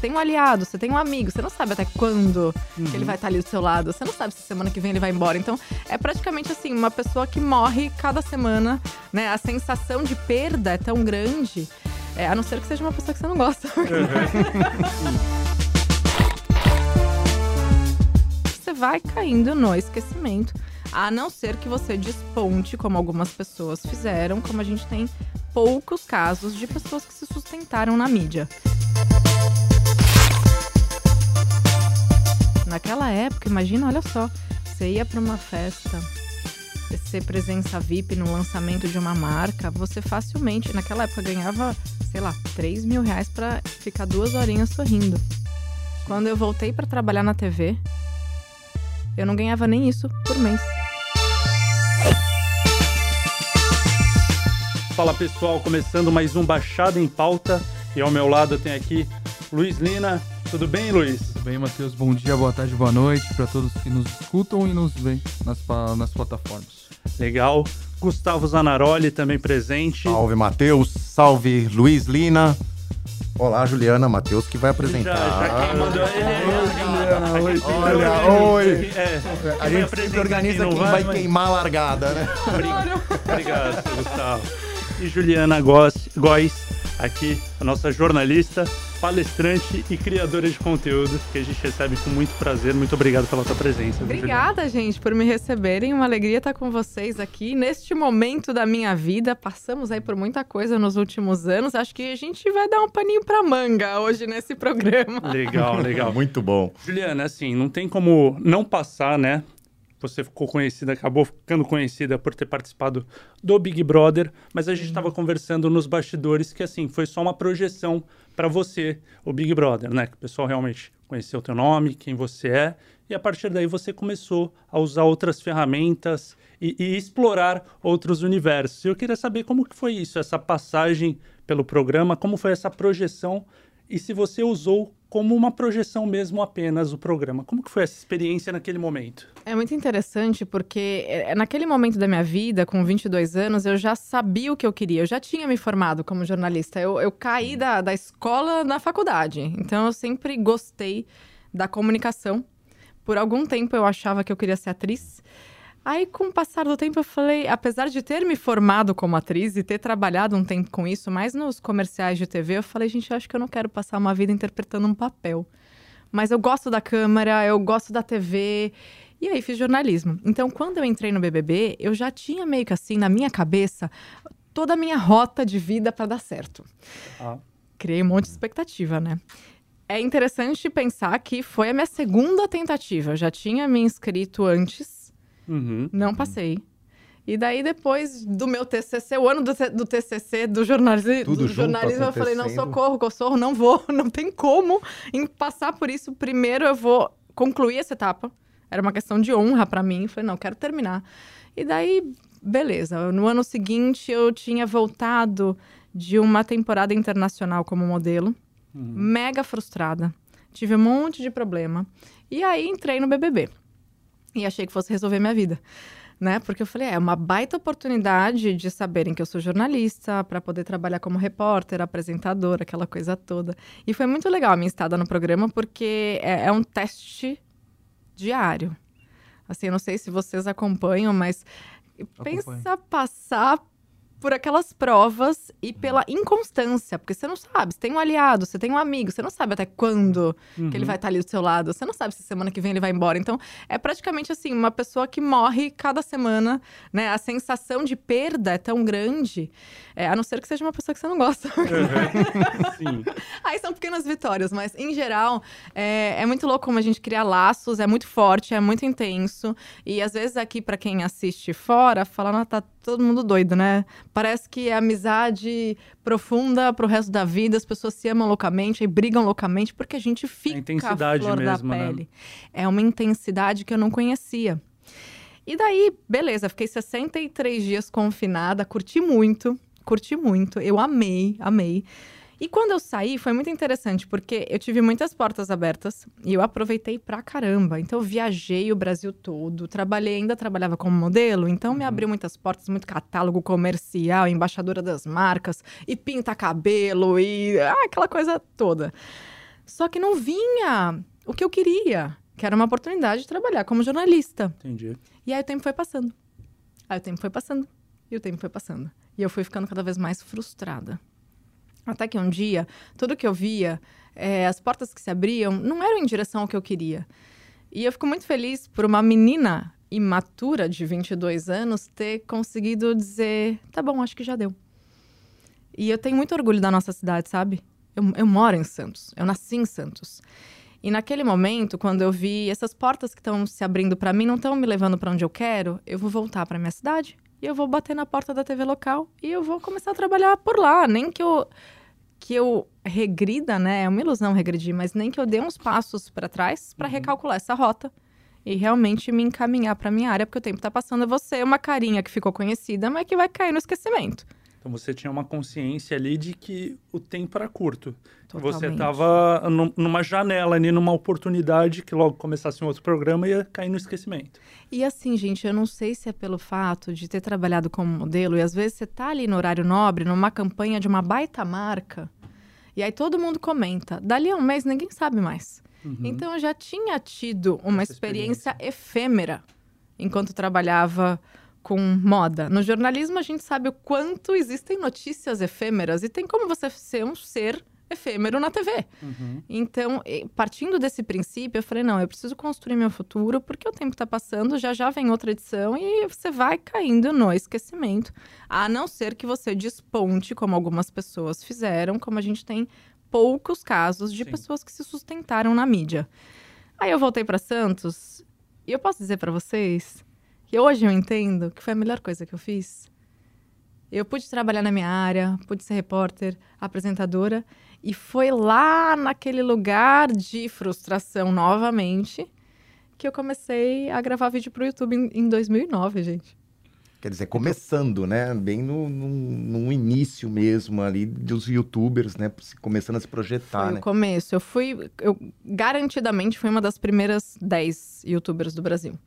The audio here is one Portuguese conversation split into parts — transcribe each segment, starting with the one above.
tem um aliado, você tem um amigo, você não sabe até quando uhum. ele vai estar ali do seu lado, você não sabe se semana que vem ele vai embora. Então, é praticamente assim, uma pessoa que morre cada semana, né? A sensação de perda é tão grande, é, a não ser que seja uma pessoa que você não gosta. Uhum. você vai caindo no esquecimento. A não ser que você desponte, como algumas pessoas fizeram, como a gente tem poucos casos de pessoas que se sustentaram na mídia. Naquela época, imagina, olha só, você ia para uma festa, ser presença VIP no lançamento de uma marca, você facilmente, naquela época, ganhava, sei lá, 3 mil reais para ficar duas horinhas sorrindo. Quando eu voltei para trabalhar na TV, eu não ganhava nem isso por mês. Fala pessoal, começando mais um Baixada em Pauta. E ao meu lado tem aqui Luiz Lina. Tudo bem, Luiz? Tudo bem, Matheus. Bom dia, boa tarde, boa noite para todos que nos escutam e nos veem nas, nas plataformas. Legal. Gustavo Zanaroli também presente. Salve, Matheus. Salve, Luiz Lina. Olá, Juliana Matheus, que vai apresentar. Já, já quem mandou ele, Olha, oi. É, a gente sempre organiza quem vai, vai queimar a largada, né? Obrigado, Gustavo. E Juliana Góes, aqui, a nossa jornalista palestrante e criadora de conteúdo, que a gente recebe com muito prazer. Muito obrigado pela sua presença. Obrigada, gente, por me receberem. Uma alegria estar com vocês aqui neste momento da minha vida. Passamos aí por muita coisa nos últimos anos. Acho que a gente vai dar um paninho para manga hoje nesse programa. Legal, legal. muito bom. Juliana, assim, não tem como não passar, né? Você ficou conhecida, acabou ficando conhecida por ter participado do Big Brother, mas a gente estava uhum. conversando nos bastidores que assim foi só uma projeção para você, o Big Brother, né? Que o pessoal realmente conheceu o teu nome, quem você é, e a partir daí você começou a usar outras ferramentas e, e explorar outros universos. E eu queria saber como que foi isso, essa passagem pelo programa, como foi essa projeção e se você usou como uma projeção mesmo apenas o programa. Como que foi essa experiência naquele momento? É muito interessante porque é, naquele momento da minha vida, com 22 anos, eu já sabia o que eu queria. Eu já tinha me formado como jornalista. Eu, eu caí da, da escola na faculdade. Então eu sempre gostei da comunicação. Por algum tempo eu achava que eu queria ser atriz. Aí, com o passar do tempo, eu falei, apesar de ter me formado como atriz e ter trabalhado um tempo com isso, mais nos comerciais de TV, eu falei, gente, eu acho que eu não quero passar uma vida interpretando um papel. Mas eu gosto da câmera, eu gosto da TV. E aí fiz jornalismo. Então, quando eu entrei no BBB, eu já tinha meio que assim, na minha cabeça, toda a minha rota de vida para dar certo. Ah. Criei um monte de expectativa, né? É interessante pensar que foi a minha segunda tentativa. Eu já tinha me inscrito antes Uhum. Não passei. E daí, depois do meu TCC, o ano do, do TCC, do, jornalismo, Tudo do jornalismo, eu falei, não, socorro, socorro, não vou, não tem como em passar por isso. Primeiro eu vou concluir essa etapa. Era uma questão de honra para mim. falei, não, quero terminar. E daí, beleza. No ano seguinte, eu tinha voltado de uma temporada internacional como modelo. Uhum. Mega frustrada. Tive um monte de problema. E aí, entrei no BBB. E achei que fosse resolver minha vida. Né? Porque eu falei, é uma baita oportunidade de saberem que eu sou jornalista, para poder trabalhar como repórter, apresentadora, aquela coisa toda. E foi muito legal a minha estada no programa, porque é, é um teste diário. Assim, eu não sei se vocês acompanham, mas Acompanho. pensa passar por aquelas provas e pela inconstância, porque você não sabe, você tem um aliado, você tem um amigo, você não sabe até quando uhum. que ele uhum. vai estar ali do seu lado, você não sabe se semana que vem ele vai embora. Então, é praticamente assim, uma pessoa que morre cada semana, né? A sensação de perda é tão grande, é, a não ser que seja uma pessoa que você não gosta. Uhum. Aí são pequenas vitórias, mas em geral, é, é muito louco como a gente cria laços, é muito forte, é muito intenso. E às vezes aqui, para quem assiste fora, fala, tá todo mundo doido, né? Parece que é amizade profunda pro resto da vida, as pessoas se amam loucamente e brigam loucamente porque a gente fica a intensidade flor mesmo, da né? pele. Né? É uma intensidade que eu não conhecia. E daí, beleza, fiquei 63 dias confinada, curti muito, curti muito, eu amei, amei. E quando eu saí, foi muito interessante, porque eu tive muitas portas abertas e eu aproveitei pra caramba. Então, eu viajei o Brasil todo, trabalhei, ainda trabalhava como modelo, então me uhum. abriu muitas portas, muito catálogo comercial, embaixadora das marcas, e pinta cabelo, e ah, aquela coisa toda. Só que não vinha o que eu queria, que era uma oportunidade de trabalhar como jornalista. Entendi. E aí o tempo foi passando. Aí o tempo foi passando. E o tempo foi passando. E eu fui ficando cada vez mais frustrada. Até que um dia, tudo que eu via, é, as portas que se abriam, não eram em direção ao que eu queria. E eu fico muito feliz por uma menina imatura de 22 anos ter conseguido dizer: tá bom, acho que já deu. E eu tenho muito orgulho da nossa cidade, sabe? Eu, eu moro em Santos, eu nasci em Santos. E naquele momento, quando eu vi essas portas que estão se abrindo para mim, não estão me levando para onde eu quero, eu vou voltar para minha cidade e eu vou bater na porta da TV local e eu vou começar a trabalhar por lá. Nem que eu que eu regrida, né? É uma ilusão regredir, mas nem que eu dê uns passos para trás para uhum. recalcular essa rota e realmente me encaminhar para minha área, porque o tempo está passando. Você é uma carinha que ficou conhecida, mas que vai cair no esquecimento. Então você tinha uma consciência ali de que o tempo era curto. Totalmente. Você estava numa janela ali, numa oportunidade que logo começasse um outro programa ia cair no esquecimento. E assim, gente, eu não sei se é pelo fato de ter trabalhado como modelo e às vezes você tá ali no horário nobre, numa campanha de uma baita marca, e aí todo mundo comenta. Dali a um mês ninguém sabe mais. Uhum. Então eu já tinha tido uma experiência, experiência efêmera enquanto trabalhava com moda. No jornalismo, a gente sabe o quanto existem notícias efêmeras e tem como você ser um ser efêmero na TV. Uhum. Então, partindo desse princípio, eu falei: não, eu preciso construir meu futuro, porque o tempo está passando, já já vem outra edição e você vai caindo no esquecimento. A não ser que você desponte, como algumas pessoas fizeram, como a gente tem poucos casos de Sim. pessoas que se sustentaram na mídia. Aí eu voltei para Santos e eu posso dizer para vocês que hoje eu entendo que foi a melhor coisa que eu fiz. Eu pude trabalhar na minha área, pude ser repórter, apresentadora, e foi lá naquele lugar de frustração novamente que eu comecei a gravar vídeo para o YouTube em, em 2009, gente. Quer dizer, começando, né? Bem no, no, no, início mesmo ali dos youtubers, né? Começando a se projetar, foi né? o começo. Eu fui... Eu garantidamente fui uma das primeiras 10 youtubers do Brasil.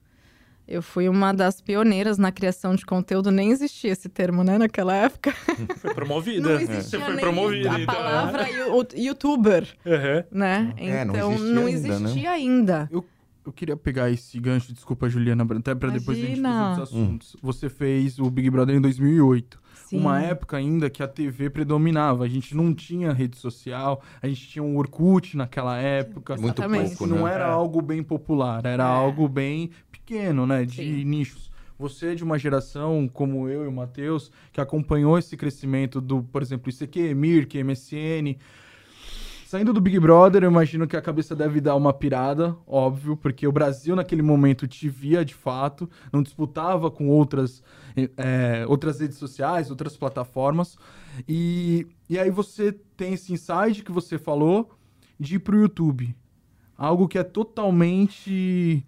Eu fui uma das pioneiras na criação de conteúdo, nem existia esse termo, né, naquela época. Foi promovida. Não Você foi promovida. A então. palavra youtuber, uhum. né? É, então, não existia, não existia ainda. Né? ainda. Eu, eu queria pegar esse gancho, desculpa, Juliana, até para depois a gente fazer outros assuntos. Hum. Você fez o Big Brother em 2008. Sim. Uma época ainda que a TV predominava. A gente não tinha rede social, a gente tinha um Orkut naquela época. Muito pouco, né? Não era é. algo bem popular, era é. algo bem pequeno, né? De Sim. nichos. Você é de uma geração como eu e o Matheus, que acompanhou esse crescimento do, por exemplo, ICQ, Mirk, MSN. Saindo do Big Brother, eu imagino que a cabeça deve dar uma pirada, óbvio, porque o Brasil naquele momento te via de fato, não disputava com outras, é, outras redes sociais, outras plataformas. E, e aí você tem esse insight que você falou de ir pro YouTube. Algo que é totalmente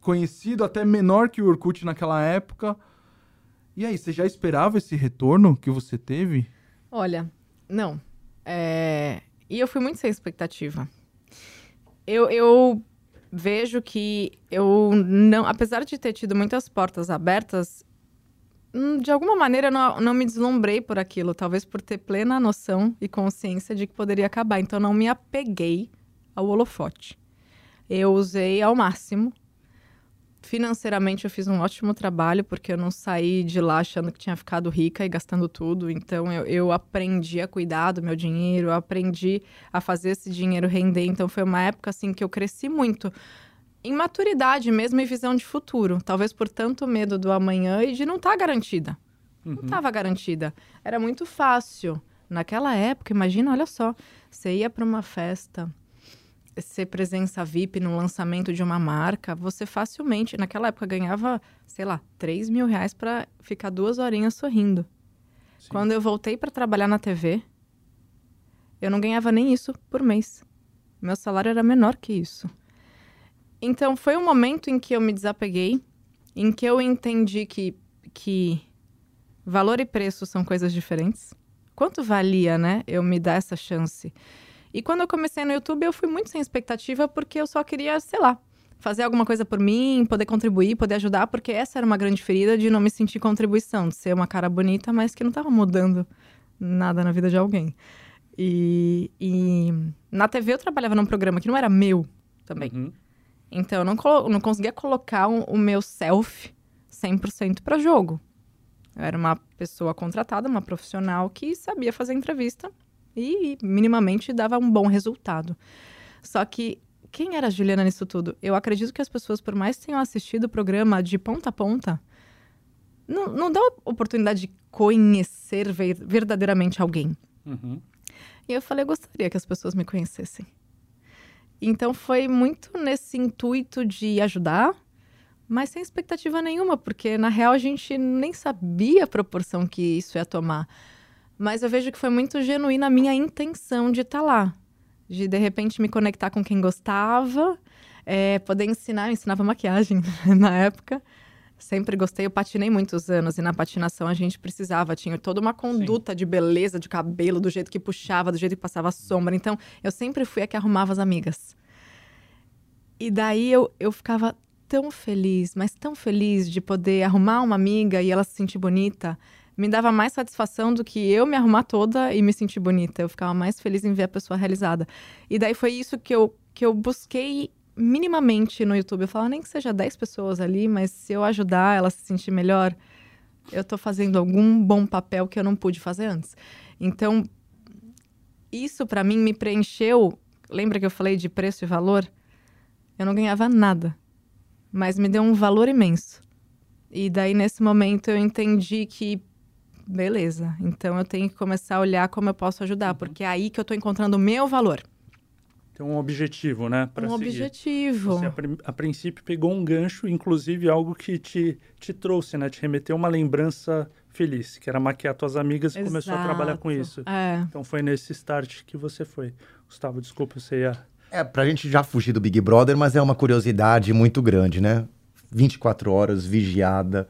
conhecido, até menor que o Orkut naquela época. E aí, você já esperava esse retorno que você teve? Olha, não. É... E eu fui muito sem expectativa. Eu, eu vejo que eu não, apesar de ter tido muitas portas abertas, hum, de alguma maneira eu não, não me deslumbrei por aquilo, talvez por ter plena noção e consciência de que poderia acabar. Então não me apeguei ao holofote eu usei ao máximo. Financeiramente eu fiz um ótimo trabalho, porque eu não saí de lá achando que tinha ficado rica e gastando tudo. Então eu, eu aprendi a cuidar do meu dinheiro, eu aprendi a fazer esse dinheiro render. Então foi uma época assim que eu cresci muito em maturidade mesmo e visão de futuro. Talvez por tanto medo do amanhã e de não estar tá garantida. Uhum. Não estava garantida. Era muito fácil. Naquela época, imagina, olha só, você ia para uma festa ser presença VIP no lançamento de uma marca, você facilmente, naquela época, ganhava, sei lá, 3 mil reais para ficar duas horinhas sorrindo. Sim. Quando eu voltei para trabalhar na TV, eu não ganhava nem isso por mês. Meu salário era menor que isso. Então, foi um momento em que eu me desapeguei, em que eu entendi que, que valor e preço são coisas diferentes. Quanto valia, né, eu me dar essa chance? E quando eu comecei no YouTube, eu fui muito sem expectativa, porque eu só queria, sei lá, fazer alguma coisa por mim, poder contribuir, poder ajudar, porque essa era uma grande ferida de não me sentir contribuição, de ser uma cara bonita, mas que não estava mudando nada na vida de alguém. E, e na TV eu trabalhava num programa que não era meu também. Uhum. Então eu não, não conseguia colocar o, o meu self 100% para jogo. Eu era uma pessoa contratada, uma profissional que sabia fazer entrevista e minimamente dava um bom resultado. Só que quem era a Juliana nisso tudo? Eu acredito que as pessoas, por mais que tenham assistido o programa de ponta a ponta, não, não dá oportunidade de conhecer ver- verdadeiramente alguém. Uhum. E eu falei, eu gostaria que as pessoas me conhecessem. Então foi muito nesse intuito de ajudar, mas sem expectativa nenhuma, porque na real a gente nem sabia a proporção que isso ia tomar. Mas eu vejo que foi muito genuína a minha intenção de estar lá. De de repente me conectar com quem gostava, é, poder ensinar, eu ensinava maquiagem na época. Sempre gostei, eu patinei muitos anos e na patinação a gente precisava, tinha toda uma conduta de beleza de cabelo, do jeito que puxava, do jeito que passava sombra. Então, eu sempre fui a que arrumava as amigas. E daí eu, eu ficava tão feliz, mas tão feliz de poder arrumar uma amiga e ela se sentir bonita. Me dava mais satisfação do que eu me arrumar toda e me sentir bonita. Eu ficava mais feliz em ver a pessoa realizada. E daí foi isso que eu, que eu busquei minimamente no YouTube. Eu falava, nem que seja 10 pessoas ali, mas se eu ajudar ela a se sentir melhor, eu tô fazendo algum bom papel que eu não pude fazer antes. Então, isso para mim me preencheu. Lembra que eu falei de preço e valor? Eu não ganhava nada, mas me deu um valor imenso. E daí, nesse momento, eu entendi que, beleza, então eu tenho que começar a olhar como eu posso ajudar, porque é aí que eu tô encontrando o meu valor. Tem um objetivo, né? um seguir. objetivo. Você, a, a princípio, pegou um gancho, inclusive algo que te, te trouxe, né? Te remeteu uma lembrança feliz, que era maquiar tuas amigas e começou a trabalhar com isso. É. Então foi nesse start que você foi. Gustavo, desculpa, você ia... É, pra gente já fugir do Big Brother, mas é uma curiosidade muito grande, né? 24 horas vigiada.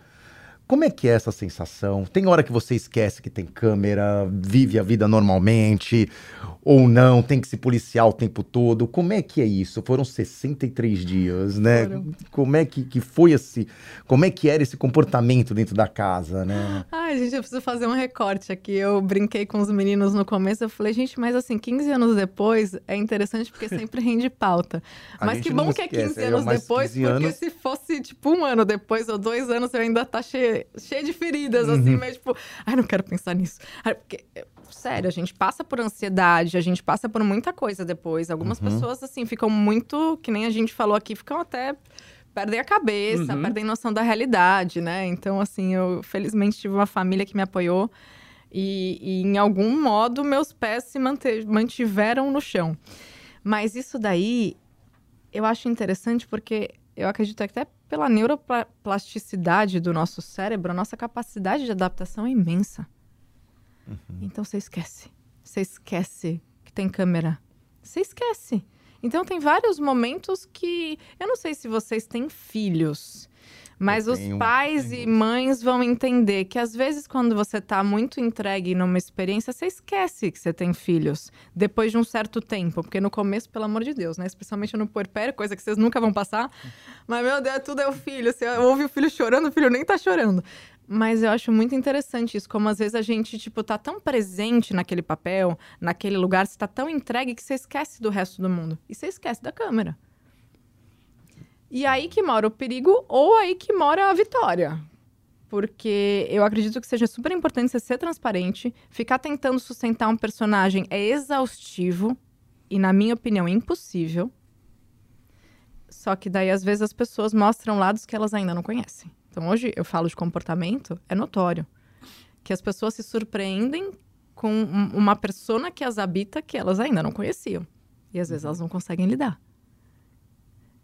Como é que é essa sensação? Tem hora que você esquece que tem câmera, vive a vida normalmente, ou não, tem que se policiar o tempo todo. Como é que é isso? Foram 63 dias, né? Foram. Como é que, que foi esse. Como é que era esse comportamento dentro da casa, né? Ai, gente, eu preciso fazer um recorte aqui. Eu brinquei com os meninos no começo. Eu falei, gente, mas assim, 15 anos depois é interessante porque sempre rende pauta. Mas que bom que é esquece, 15 é anos depois, 15 porque anos. se fosse tipo um ano depois ou dois anos, eu ainda tá cheio, cheio de feridas, Uhum. assim, mas tipo, ai, não quero pensar nisso. Ai, porque, sério, a gente passa por ansiedade, a gente passa por muita coisa depois. Algumas Uhum. pessoas, assim, ficam muito, que nem a gente falou aqui, ficam até perdem a cabeça, Uhum. perdem noção da realidade, né? Então, assim, eu felizmente tive uma família que me apoiou e, e em algum modo meus pés se mantiveram no chão. Mas isso daí eu acho interessante porque eu acredito que até pela neuroplasticidade do nosso cérebro, a nossa capacidade de adaptação é imensa. Então você esquece. Você esquece que tem câmera. Você esquece. Então tem vários momentos que. Eu não sei se vocês têm filhos. Mas Eu os tenho- pais tenho e mães vão entender que às vezes quando você tá muito entregue numa experiência, você esquece que você tem filhos depois de um certo tempo, porque no começo, pelo amor de Deus, né, especialmente no puerpério, coisa que vocês nunca vão passar. Mas meu Deus, tudo é o filho, você ouve o filho chorando, o filho nem tá chorando. Mas eu acho muito interessante isso, como às vezes a gente, tipo, tá tão presente naquele papel, naquele lugar, você tá tão entregue que você esquece do resto do mundo. E você esquece da câmera. E aí que mora o perigo ou aí que mora a vitória. Porque eu acredito que seja super importante você ser transparente, ficar tentando sustentar um personagem é exaustivo e, na minha opinião, impossível. Só que daí, às vezes, as pessoas mostram lados que elas ainda não conhecem. Então, hoje eu falo de comportamento, é notório. Que as pessoas se surpreendem com um- uma persona que as habita que elas ainda não conheciam. E às vezes elas não conseguem lidar.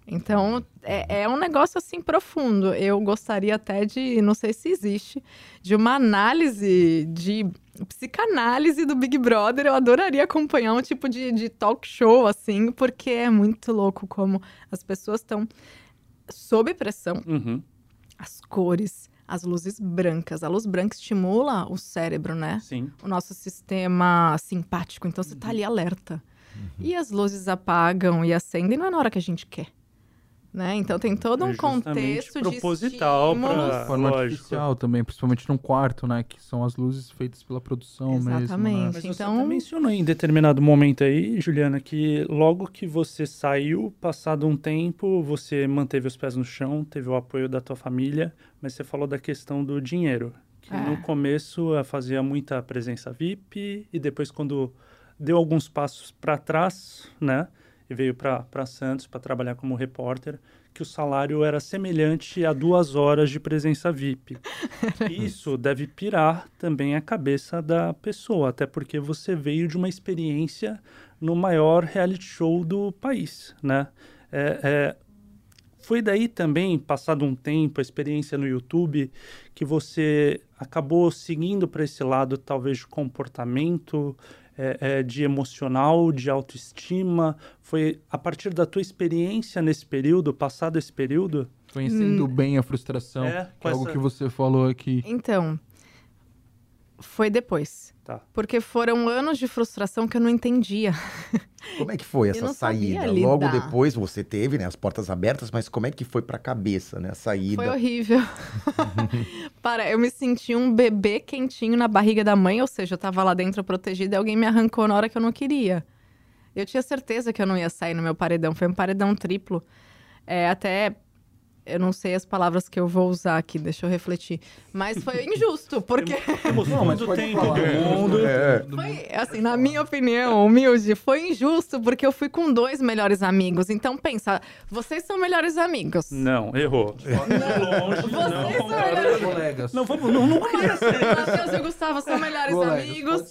Então, é, é um negócio assim profundo. Eu gostaria até de, não sei se existe, de uma análise de psicanálise do Big Brother. Eu adoraria acompanhar um tipo de, de talk show, assim, porque é muito louco como as pessoas estão sob pressão. Uhum. As cores, as luzes brancas. A luz branca estimula o cérebro, né? Sim. o nosso sistema simpático. Então você tá ali alerta. E as luzes apagam e acendem, não é na hora que a gente quer. Né? Então tem todo um É justamente contexto proposital estímulos. Forma Lógico. artificial também, principalmente num quarto, né? Que são as luzes feitas pela produção mesmo. Né? Exatamente. Mas Então- você até mencionou em determinado momento aí, Juliana, que logo que você saiu, passado um tempo, você manteve os pés no chão, teve o apoio da tua família, mas você falou da questão do dinheiro. Que É. no começo eh, fazia muita presença VIP e depois quando deu alguns passos para trás, né? E veio para Santos para trabalhar como repórter, que o salário era semelhante a duas horas de presença VIP. Isso deve pirar também a cabeça da pessoa, até porque você veio de uma experiência no maior reality show do país, né? É, é, foi daí também, passado um tempo, a experiência no YouTube, que você acabou seguindo para esse lado, talvez, de comportamento, é, é, de emocional, de autoestima? Foi a partir da tua experiência nesse período, passado esse período? Conhecendo bem a frustração, É, que é algo essa- que você falou aqui. Então, foi depois. Tá. Porque foram anos de frustração que eu não entendia. Como é que foi essa saída? Logo depois você teve, né, as portas abertas, mas como é que foi pra cabeça, né, a saída? Foi horrível. Para, eu me senti um bebê quentinho na barriga da mãe, ou seja, eu tava lá dentro protegida e alguém me arrancou na hora que eu não queria. Eu tinha certeza que eu não ia sair no meu paredão. Foi um paredão triplo. É, até. Eu não sei as palavras que eu vou usar aqui, deixa eu refletir. Mas foi injusto, porque. Não, mas todo mundo. É. Foi, assim, na minha opinião, humilde, foi injusto porque eu fui com dois melhores amigos. Então, pensa, vocês são melhores amigos. Não, errou. Longe, Vocês não, são melhores Colegas. Não, vamos, não, não queria ser. O Matheus e o Gustavo são melhores Colegas, amigos.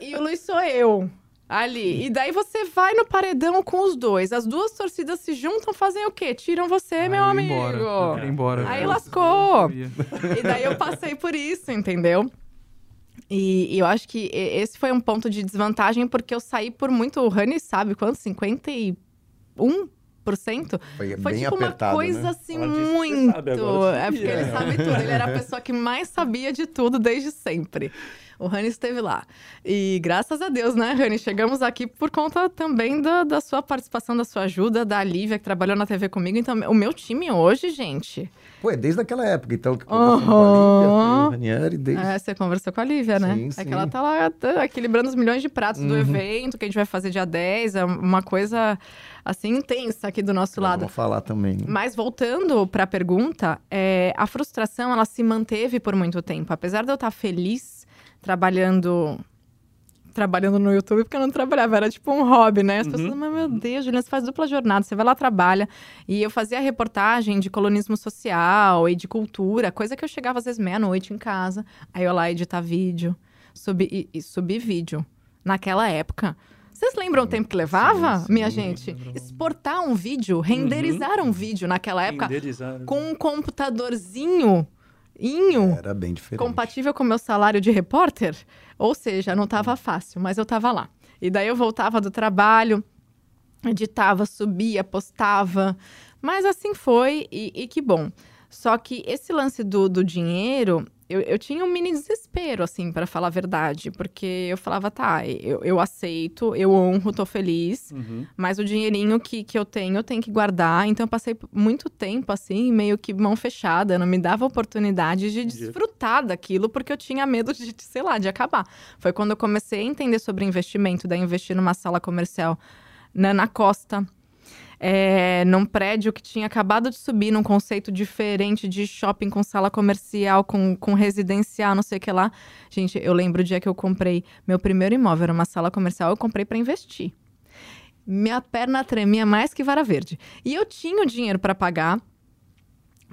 E, e o Luiz sou eu. Ali. E daí você vai no paredão com os dois. As duas torcidas se juntam, fazem o quê? Tiram você, meu Aí amigo. Embora, eu queria ir embora. Aí Eu lascou. E daí eu passei por isso, entendeu? E, e eu acho que esse foi um ponto de desvantagem, porque eu saí por muito. O Rani sabe quanto? 51%? Foi, Foi bem tipo apertado, uma coisa né? assim muito. sabe, agora é porque ele sabe tudo. Ele era a pessoa que mais sabia de tudo desde sempre. O Rani esteve lá. E graças a Deus, né, Rani? Chegamos aqui por conta também da, da sua participação, da sua ajuda, da Lívia, que trabalhou na TV comigo. Então, o meu time hoje, gente. Pô, é desde aquela época, então, que conversamos com a Lívia, Ranieri, desde... É, você conversou com a Lívia, né? Sim, É sim. que ela tá lá tá equilibrando os milhões de pratos do Uhum. evento que a gente vai fazer dia 10. É uma coisa, assim, intensa aqui do nosso Nós lado. Vamos falar também. Mas voltando para a pergunta, é, a frustração ela se manteve por muito tempo. Apesar de eu estar feliz trabalhando trabalhando no YouTube, porque eu não trabalhava, era tipo um hobby, né? As Uhum. pessoas, mas meu Deus, Juliana, você faz dupla jornada, você vai lá, trabalha. E eu fazia reportagem de colonismo social e de cultura, coisa que eu chegava às vezes meia-noite em casa, aí eu lá editar vídeo, subir, e, e subir vídeo. Naquela época. Vocês lembram o tempo que levava, sim, sim, minha gente? Exportar um vídeo, renderizar um vídeo naquela época Renderizar. com um computadorzinho inho Era bem diferente. compatível com o meu salário de repórter. Ou seja, não estava fácil, mas eu estava lá. E daí eu voltava do trabalho, editava, subia, postava. Mas assim foi, e, e que bom. Só que esse lance do, do dinheiro, eu, eu tinha um mini desespero, assim, para falar a verdade. Porque eu falava, tá, eu, eu aceito, eu honro, tô feliz. Uhum. Mas o dinheirinho que, que eu tenho, eu tenho que guardar. Então, eu passei muito tempo, assim, meio que mão fechada. Não me dava oportunidade de desfrutar daquilo, porque eu tinha medo de, sei lá, de acabar. Foi quando eu comecei a entender sobre investimento, daí investir numa sala comercial na costa. É, num prédio que tinha acabado de subir num conceito diferente de shopping com sala comercial, com, com residencial, não sei o que lá. Gente, eu lembro o dia que eu comprei meu primeiro imóvel, era uma sala comercial, eu comprei para investir minha perna tremia mais que vara verde. E eu tinha o dinheiro para pagar,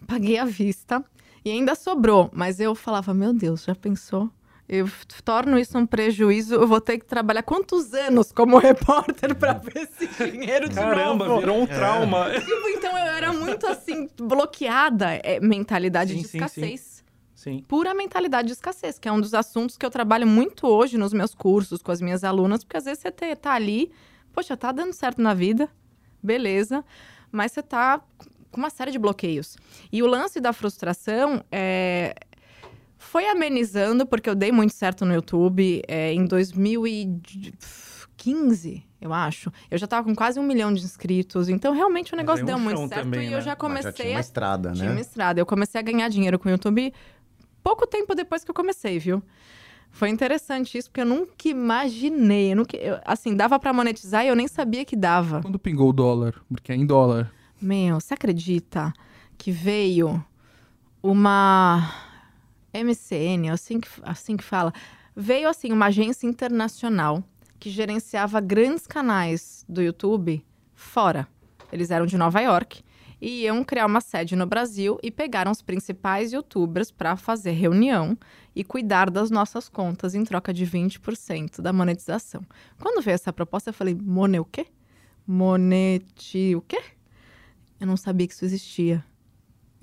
paguei à vista e ainda sobrou. Mas eu falava, meu Deus, já pensou? Eu torno isso um prejuízo, eu vou ter que trabalhar quantos anos como repórter para ver esse dinheiro de Caramba, novo? virou um trauma. Tipo, então eu era muito assim, bloqueada. É, mentalidade Sim, de sim, sim. escassez Sim. pura mentalidade de escassez, que é um dos assuntos que eu trabalho muito hoje nos meus cursos com as minhas alunas, porque às vezes você tá ali, poxa, tá dando certo na vida, beleza, mas você tá com uma série de bloqueios. E o lance da frustração é, foi amenizando, porque eu dei muito certo no YouTube. É, em 15, eu acho. Eu já tava com quase um milhão de inscritos. Então, realmente, o negócio é um deu muito certo. também, e eu né? já Mas comecei já tinha uma a estrada, tinha né? uma estrada. Eu comecei a ganhar dinheiro com o YouTube pouco tempo depois que eu comecei, viu? Foi interessante isso, porque eu nunca imaginei. Eu nunca, eu- assim, dava pra monetizar e eu nem sabia que dava. Quando pingou o dólar? Porque é em dólar. Meu, você acredita que veio uma MCN, assim que, assim que fala? Veio, assim, uma agência internacional que gerenciava grandes canais do YouTube fora. Eles eram de Nova York e iam criar uma sede no Brasil e pegaram os principais youtubers para fazer reunião e cuidar das nossas contas em troca de 20% da monetização. Quando veio essa proposta, eu falei, Mone o quê? Moneti o quê? Eu não sabia que isso existia.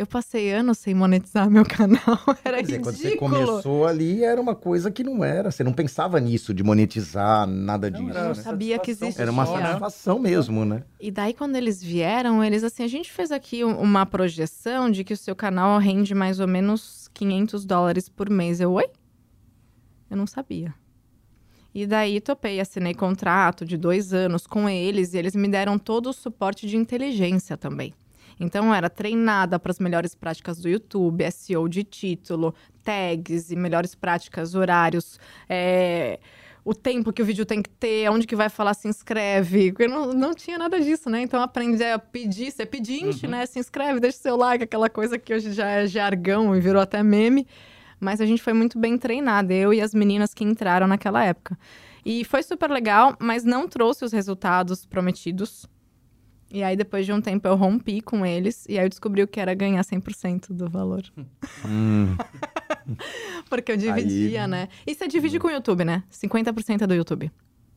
Eu passei anos sem monetizar meu canal. Era Quer dizer, quando você ridículo. começou ali, era uma coisa que não era. Você não pensava nisso, de monetizar, nada Não, disso. Eu não né? sabia que existia. Era uma satisfação mesmo, né? E daí, quando eles vieram, eles assim, a gente fez aqui um- uma projeção de que o seu canal rende mais ou menos 500 dólares por mês. Eu, oi? Eu não sabia. E daí, topei, assinei contrato de dois anos com eles e eles me deram todo o suporte de inteligência também. Então, eu era treinada para as melhores práticas do YouTube, SEO de título, tags e melhores práticas, horários, é, o tempo que o vídeo tem que ter, onde que vai falar se inscreve. Porque não, não tinha nada disso, né? Então aprendi a pedir, ser pedinte, né? Se inscreve, deixa seu like, aquela coisa que hoje já é jargão e virou até meme. Mas a gente foi muito bem treinada, eu e as meninas que entraram naquela época. E foi super legal, mas não trouxe os resultados prometidos. E aí, depois de um tempo, eu rompi com eles. E aí, eu descobri o que era ganhar 100% do valor. Hum, Porque eu dividia, Aí- né? E você divide com o YouTube, né? 50% é do YouTube.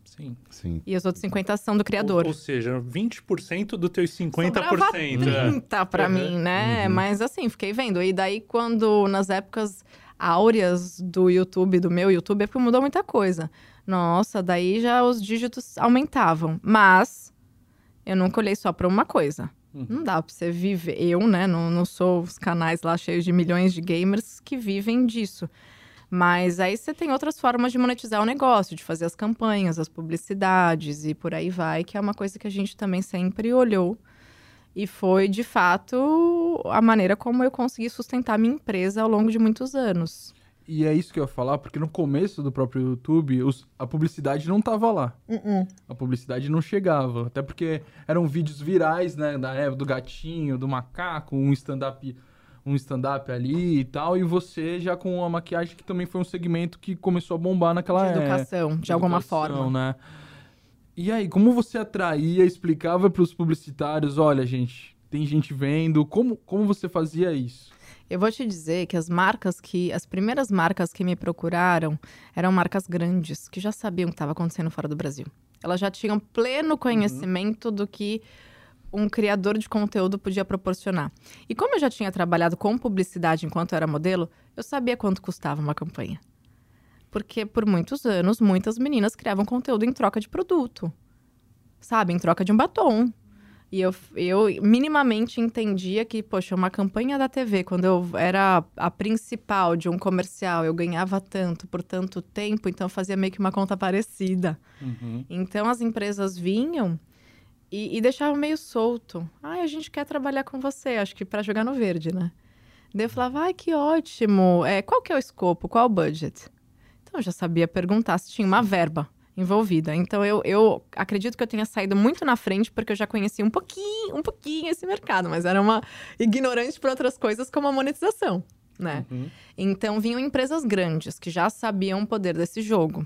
Sim. sim. E os outros 50% são do criador. Ou, ou seja, 20% do teu 50%. Sobrava é. 30 pra Uhum. mim, né? Mas assim, fiquei vendo. E daí, quando, nas épocas áureas do YouTube, do meu YouTube, é porque mudou muita coisa. Nossa, daí já os dígitos aumentavam. Mas eu nunca olhei só pra uma coisa. Uhum. Não dá pra você viver. Eu, né? Não, não sou os canais lá cheios de milhões de gamers que vivem disso. Mas aí você tem outras formas de monetizar o negócio, de fazer as campanhas, as publicidades e por aí vai, que é uma coisa que a gente também sempre olhou. E foi, de fato, a maneira como eu consegui sustentar minha empresa ao longo de muitos anos. E é isso que eu ia falar, porque no começo do próprio YouTube, os- a publicidade não tava lá. A publicidade não chegava. Até porque eram vídeos virais, né? Da época do gatinho, do macaco, um stand-up um stand-up ali e tal. E você já com a maquiagem, que também foi um segmento que começou a bombar naquela De época. educação, de alguma forma. Né? E aí, como você atraía, explicava para os publicitários, olha, gente, tem gente vendo, como, como você fazia isso? Eu vou te dizer que as marcas que. As primeiras marcas que me procuraram eram marcas grandes, que já sabiam o que estava acontecendo fora do Brasil. Elas já tinham pleno conhecimento do que um criador de conteúdo podia proporcionar. E como eu já tinha trabalhado com publicidade enquanto era modelo, eu sabia quanto custava uma campanha. Porque por muitos anos, muitas meninas criavam conteúdo em troca de produto. Sabe? Em troca de um batom. E eu, eu minimamente entendia que, poxa, uma campanha da TV, quando eu era a principal de um comercial, eu ganhava tanto por tanto tempo, então eu fazia meio que uma conta parecida. Uhum. Então as empresas vinham e, e deixavam meio solto. Ai, a gente quer trabalhar com você, acho que para jogar no verde, né? Daí eu falava, ai, que ótimo. É, qual que é o escopo? Qual o budget? Então eu já sabia perguntar se tinha uma verba envolvida. Então eu, eu acredito que eu tenha saído muito na frente porque eu já conhecia um pouquinho, um pouquinho esse mercado, mas era uma ignorante para outras coisas como a monetização, né? Uhum. Então vinham empresas grandes que já sabiam o poder desse jogo.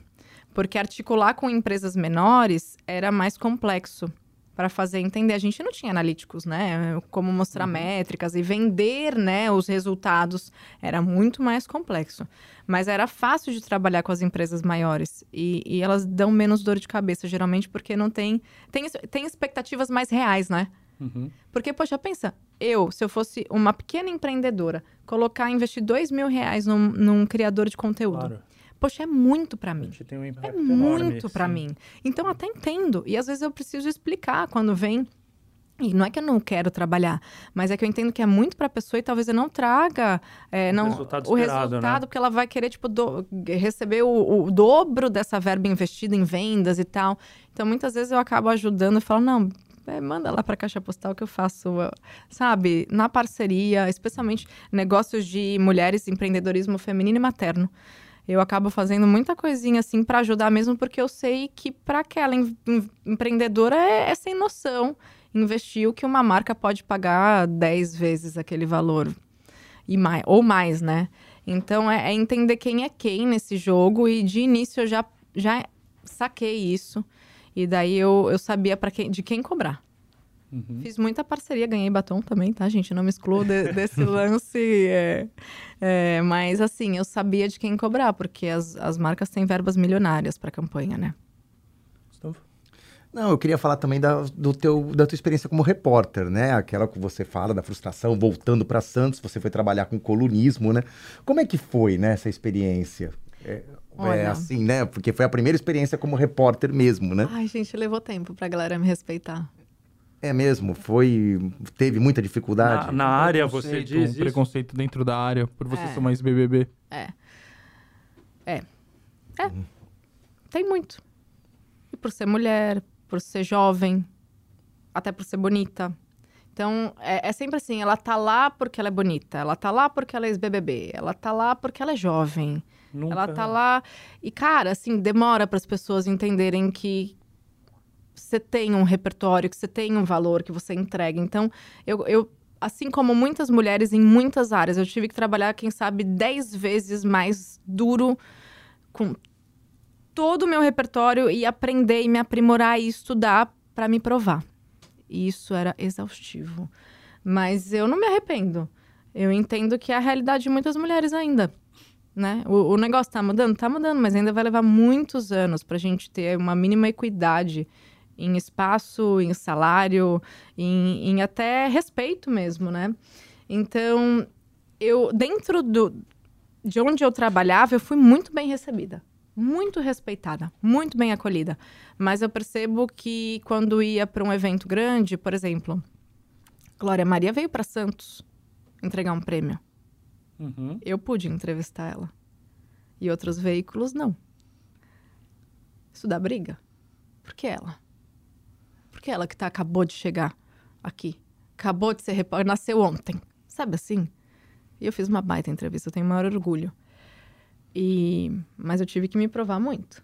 Porque articular com empresas menores era mais complexo para fazer entender. A gente não tinha analíticos, né? Como mostrar métricas e vender, né, os resultados era muito mais complexo. Mas era fácil de trabalhar com as empresas maiores e, e elas dão menos dor de cabeça geralmente porque não tem tem, tem expectativas mais reais, né? Uhum. Porque, poxa, pensa, eu, se eu fosse uma pequena empreendedora, colocar, investir dois mil reais num, num criador de conteúdo. Claro. Poxa, é muito pra A mim. um É muito sim. mim. Então, até entendo. E às vezes eu preciso explicar quando vem E não é que eu não quero trabalhar, mas é que eu entendo que é muito para a pessoa e talvez eu não traga é, não, resultado o esperado, resultado, né? porque ela vai querer tipo, do- receber o, o dobro dessa verba investida em vendas e tal. Então, muitas vezes eu acabo ajudando e falo, não, é, manda lá para a caixa postal que eu faço, sabe, na parceria, especialmente negócios de mulheres, empreendedorismo feminino e materno. Eu acabo fazendo muita coisinha assim para ajudar mesmo, porque eu sei que para aquela em- em- empreendedora é, é sem noção investir o que uma marca pode pagar 10 vezes aquele valor e mais, ou mais, né? Então é, é entender quem é quem nesse jogo e de início eu já, já saquei isso e daí eu, eu sabia para quem, de quem cobrar. Uhum. Fiz muita parceria, ganhei batom também, tá, gente? Não me excluo de- desse lance. é, é, mas, assim, eu sabia de quem cobrar, porque as, as marcas têm verbas milionárias para campanha, né? Gustavo? Não, eu queria falar também da, do teu, da tua experiência como repórter, né? Aquela que você fala da frustração, voltando para Santos, você foi trabalhar com colunismo, né? Como é que foi, né, essa experiência? É, Olha. é assim, né? Porque foi a primeira experiência como repórter mesmo, né? Ai, gente, levou tempo pra galera me respeitar. É mesmo, foi... Teve muita dificuldade? Na, na área você diz um isso? preconceito dentro da área, por você É. ser mais BBB. É. É. É. Tem muito. E por ser mulher, por ser jovem, até por ser bonita. Então, é, é sempre assim, ela tá lá porque ela é bonita, ela tá lá porque ela é ex-BBB, ela tá lá porque ela é jovem, Nunca... ela tá lá... E, cara, assim, demora para as pessoas entenderem que você tem um repertório, que você tem um valor, que você entrega. Então, eu, eu assim como muitas mulheres em muitas áreas, eu tive que trabalhar, quem sabe, dez vezes mais duro com todo o meu repertório e aprender e me aprimorar e estudar para me provar. E isso era exaustivo. Mas eu não me arrependo. Eu entendo que é a realidade de muitas mulheres ainda. Né? O, o negócio tá mudando? Tá mudando, mas ainda vai levar muitos anos pra gente ter uma mínima equidade em espaço, em salário, em, em até respeito mesmo, né? Então, eu, dentro do, de onde eu trabalhava, eu fui muito bem recebida. Muito respeitada, muito bem acolhida. Mas eu percebo que quando ia para um evento grande, por exemplo, Glória Maria veio para Santos entregar um prêmio. Uhum. Eu pude entrevistar ela. E outros veículos não. Isso dá briga. Por que ela? Por que ela que tá, acabou de chegar aqui? Acabou de ser repórter, nasceu ontem. Sabe assim? E eu fiz uma baita entrevista, eu tenho o maior orgulho. E... Mas eu tive que me provar muito.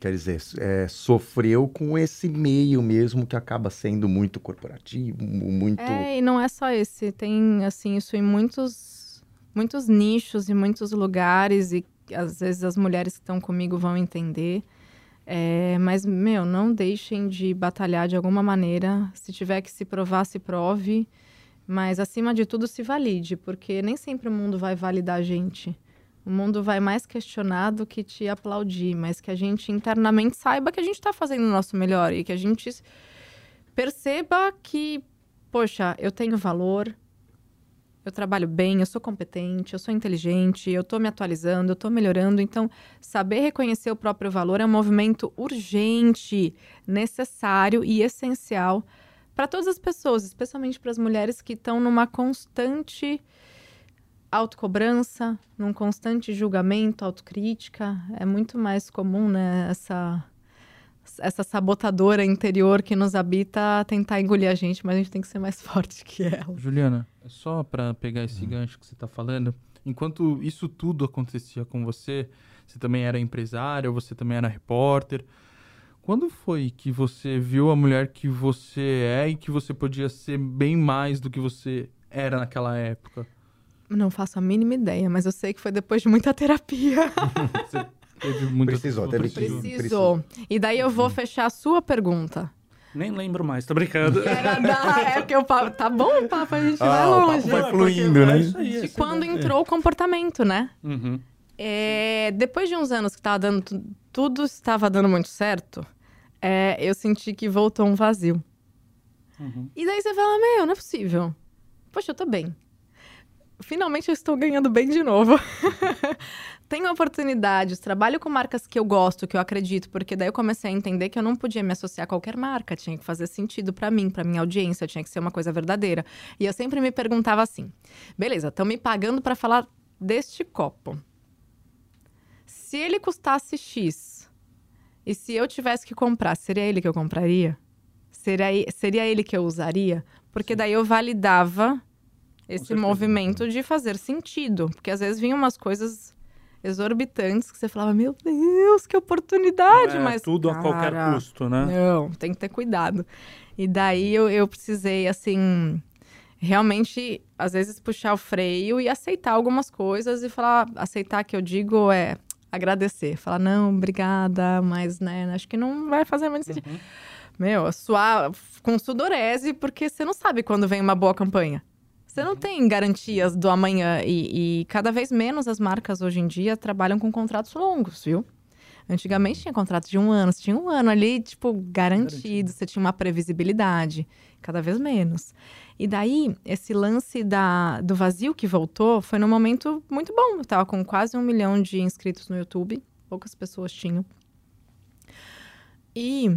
Quer dizer, é, sofreu com esse meio mesmo que acaba sendo muito corporativo, muito... É, e não é só esse. Tem, assim, isso em muitos, muitos nichos e muitos lugares. E às vezes as mulheres que estão comigo vão entender. É, mas, meu, não deixem de batalhar de alguma maneira. Se tiver que se provar, se prove. Mas, acima de tudo, se valide. Porque nem sempre o mundo vai validar a gente. O mundo vai mais questionar do que te aplaudir. Mas que a gente internamente saiba que a gente está fazendo o nosso melhor. E que a gente perceba que poxa, eu tenho valor, eu trabalho bem, eu sou competente, eu sou inteligente, eu estou me atualizando, eu estou melhorando. Então, saber reconhecer o próprio valor é um movimento urgente, necessário e essencial para todas as pessoas, especialmente para as mulheres que estão numa constante autocobrança, num constante julgamento, autocrítica. É muito mais comum, né, essa essa sabotadora interior que nos habita tentar engolir a gente, mas a gente tem que ser mais forte que ela. Juliana, só pra pegar esse gancho que você tá falando, enquanto isso tudo acontecia com você, você também era empresária, você também era repórter. Quando foi que você viu a mulher que você é e que você podia ser bem mais do que você era naquela época? Não faço a mínima ideia, mas eu sei que foi depois de muita terapia. Você teve muita Precisou, teve que- precisou. Precisou. E daí eu vou fechar a sua pergunta. Nem lembro mais, tô brincando. Era da... É porque o papo... Tá bom o papo, a gente vai Ah, o papo longe. vai é fluindo, né? é isso aí, De quando entrou o comportamento, né? Uhum. É, depois de uns anos que tava dando tu- tudo estava dando muito certo, é, eu senti que voltou um vazio. Uhum. E daí você fala, meu, não é possível. Poxa, eu tô bem. Finalmente eu estou ganhando bem de novo. tenho oportunidades, trabalho com marcas que eu gosto, que eu acredito, porque daí eu comecei a entender que eu não podia me associar a qualquer marca, tinha que fazer sentido para mim, para minha audiência, tinha que ser uma coisa verdadeira. E eu sempre me perguntava assim: beleza, estão me pagando para falar deste copo. Se ele custasse X e se eu tivesse que comprar, seria ele que eu compraria? Seria, seria ele que eu usaria? Porque daí eu validava esse movimento de fazer sentido. Porque às vezes vinham umas coisas exorbitantes que você falava, meu Deus, que oportunidade, é, mas. Tudo cara, a qualquer custo, né? Não, tem que ter cuidado. E daí eu, eu precisei, assim, realmente, às vezes, puxar o freio e aceitar algumas coisas e falar, aceitar que eu digo é agradecer. Falar, não, obrigada, mas, né, acho que não vai fazer muito sentido. Uhum. Meu, suar com sudorese, porque você não sabe quando vem uma boa campanha. Você não tem garantias do amanhã e, e, cada vez menos as marcas hoje em dia trabalham com contratos longos, viu? Antigamente tinha contrato de um ano, você tinha um ano ali, tipo, garantido, garantido, você tinha uma previsibilidade, cada vez menos. E daí, esse lance da, do vazio que voltou foi num momento muito bom. Eu tava com quase um milhão de inscritos no YouTube, poucas pessoas tinham. E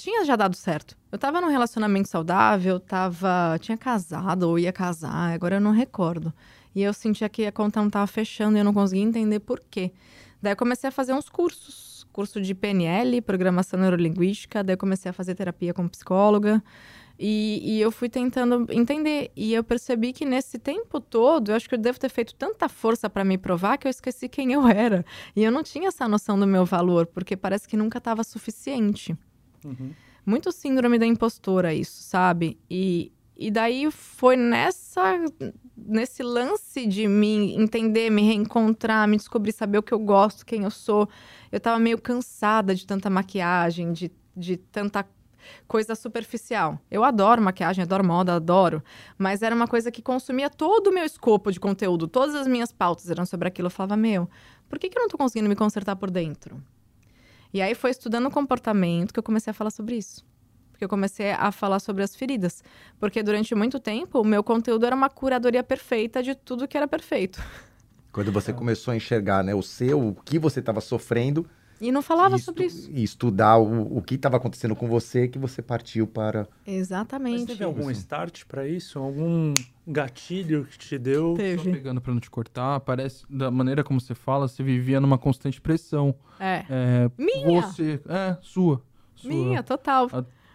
tinha já dado certo. Eu tava num relacionamento saudável, tava. tinha casado ou ia casar, agora eu não recordo. E eu sentia que a conta não tava fechando e eu não conseguia entender por quê. Daí eu comecei a fazer uns cursos. Curso de PNL, Programação Neurolinguística. Daí eu comecei a fazer terapia com psicóloga. E, e, eu fui tentando entender. E eu percebi que nesse tempo todo, eu acho que eu devo ter feito tanta força para me provar que eu esqueci quem eu era. E eu não tinha essa noção do meu valor, porque parece que nunca estava suficiente. Uhum. Muito síndrome da impostora, isso, sabe? E, e daí foi nessa nesse lance de me entender, me reencontrar, me descobrir, saber o que eu gosto, quem eu sou. Eu tava meio cansada de tanta maquiagem, de, de tanta coisa superficial. Eu adoro maquiagem, adoro moda, adoro. Mas era uma coisa que consumia todo o meu escopo de conteúdo. Todas as minhas pautas eram sobre aquilo. Eu falava, meu, por que, que eu não tô conseguindo me consertar por dentro? E aí foi estudando o comportamento que eu comecei a falar sobre isso. Porque eu comecei a falar sobre as feridas. Porque durante muito tempo, o meu conteúdo era uma curadoria perfeita de tudo que era perfeito. Quando você começou a enxergar, né, o seu, o que você estava sofrendo. E não falava sobre isso. E estudar o, o que estava acontecendo com você, que você partiu para. Exatamente. Mas teve algum start para isso? Algum gatilho que te deu? Teve. Só pegando para não te cortar, parece, da maneira como você fala, você vivia numa constante pressão. É. é Minha! Você, é, sua. sua. Minha, total.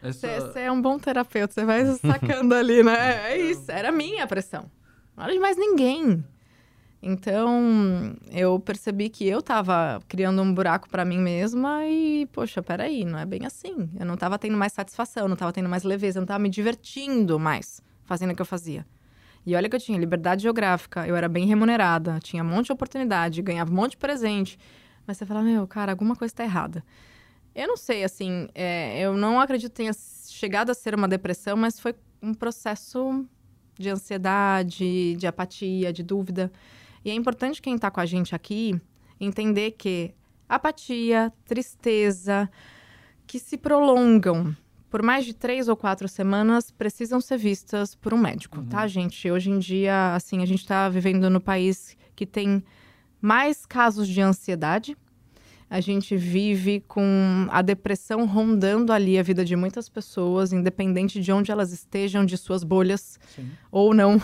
Você essa... é um bom terapeuta, você vai sacando ali, né? É isso, era minha pressão. Não era de mais ninguém. Então, eu percebi que eu tava criando um buraco para mim mesma e, poxa, peraí, não é bem assim. Eu não tava tendo mais satisfação, não tava tendo mais leveza, não tava me divertindo mais fazendo o que eu fazia. E olha que eu tinha liberdade geográfica, eu era bem remunerada, tinha um monte de oportunidade, ganhava um monte de presente. Mas você fala, meu, cara, alguma coisa tá errada. Eu não sei, assim, é, eu não acredito que tenha chegado a ser uma depressão, mas foi um processo de ansiedade, de apatia, de dúvida. E é importante quem está com a gente aqui entender que apatia, tristeza, que se prolongam por mais de três ou quatro semanas, precisam ser vistas por um médico, uhum. tá, gente? Hoje em dia, assim, a gente está vivendo no país que tem mais casos de ansiedade. A gente vive com a depressão rondando ali a vida de muitas pessoas, independente de onde elas estejam, de suas bolhas Sim. ou não.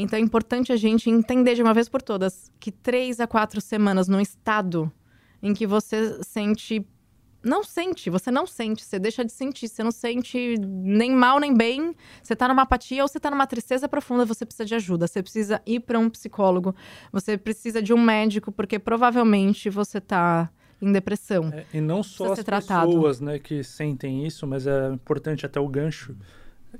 Então é importante a gente entender de uma vez por todas que três a quatro semanas num estado em que você sente. Não sente, você não sente, você deixa de sentir, você não sente nem mal nem bem, você tá numa apatia ou você tá numa tristeza profunda, você precisa de ajuda, você precisa ir para um psicólogo, você precisa de um médico, porque provavelmente você tá em depressão. É, e não só as pessoas né, que sentem isso, mas é importante até o gancho,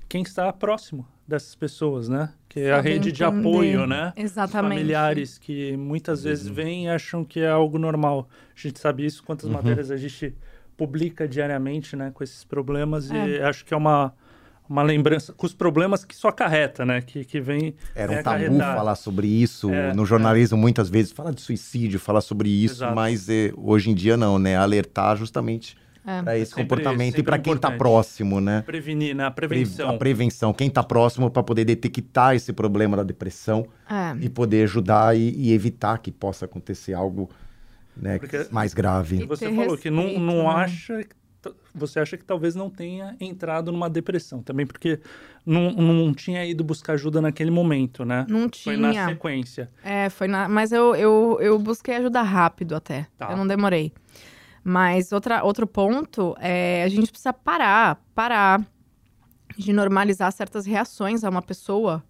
quem está próximo dessas pessoas, né? Que é a rede entender. de apoio, né? Exatamente. Os familiares que muitas vezes uhum. vêm e acham que é algo normal. A gente sabe isso, quantas uhum. matérias a gente publica diariamente, né? Com esses problemas é. e acho que é uma uma lembrança com os problemas que só acarreta, né? Que, que vem. Era um tabu falar sobre isso. É, no jornalismo, é. muitas vezes, fala de suicídio, fala sobre isso, Exato. mas eh, hoje em dia não, né? Alertar justamente é. para esse sempre, comportamento sempre e para quem está próximo, né? Prevenir, na prevenção. A prevenção, quem está próximo para poder detectar esse problema da depressão é. e poder ajudar e, e, evitar que possa acontecer algo né, mais grave. Você falou respeito, que não, não né? acha você acha que talvez não tenha entrado numa depressão também, porque não, não tinha ido buscar ajuda naquele momento, né? Não tinha. Foi na sequência. É, foi na. Mas eu, eu, eu busquei ajuda rápido até. Tá. Eu não demorei. Mas outra, outro ponto é a gente precisa parar, parar de normalizar certas reações a uma pessoa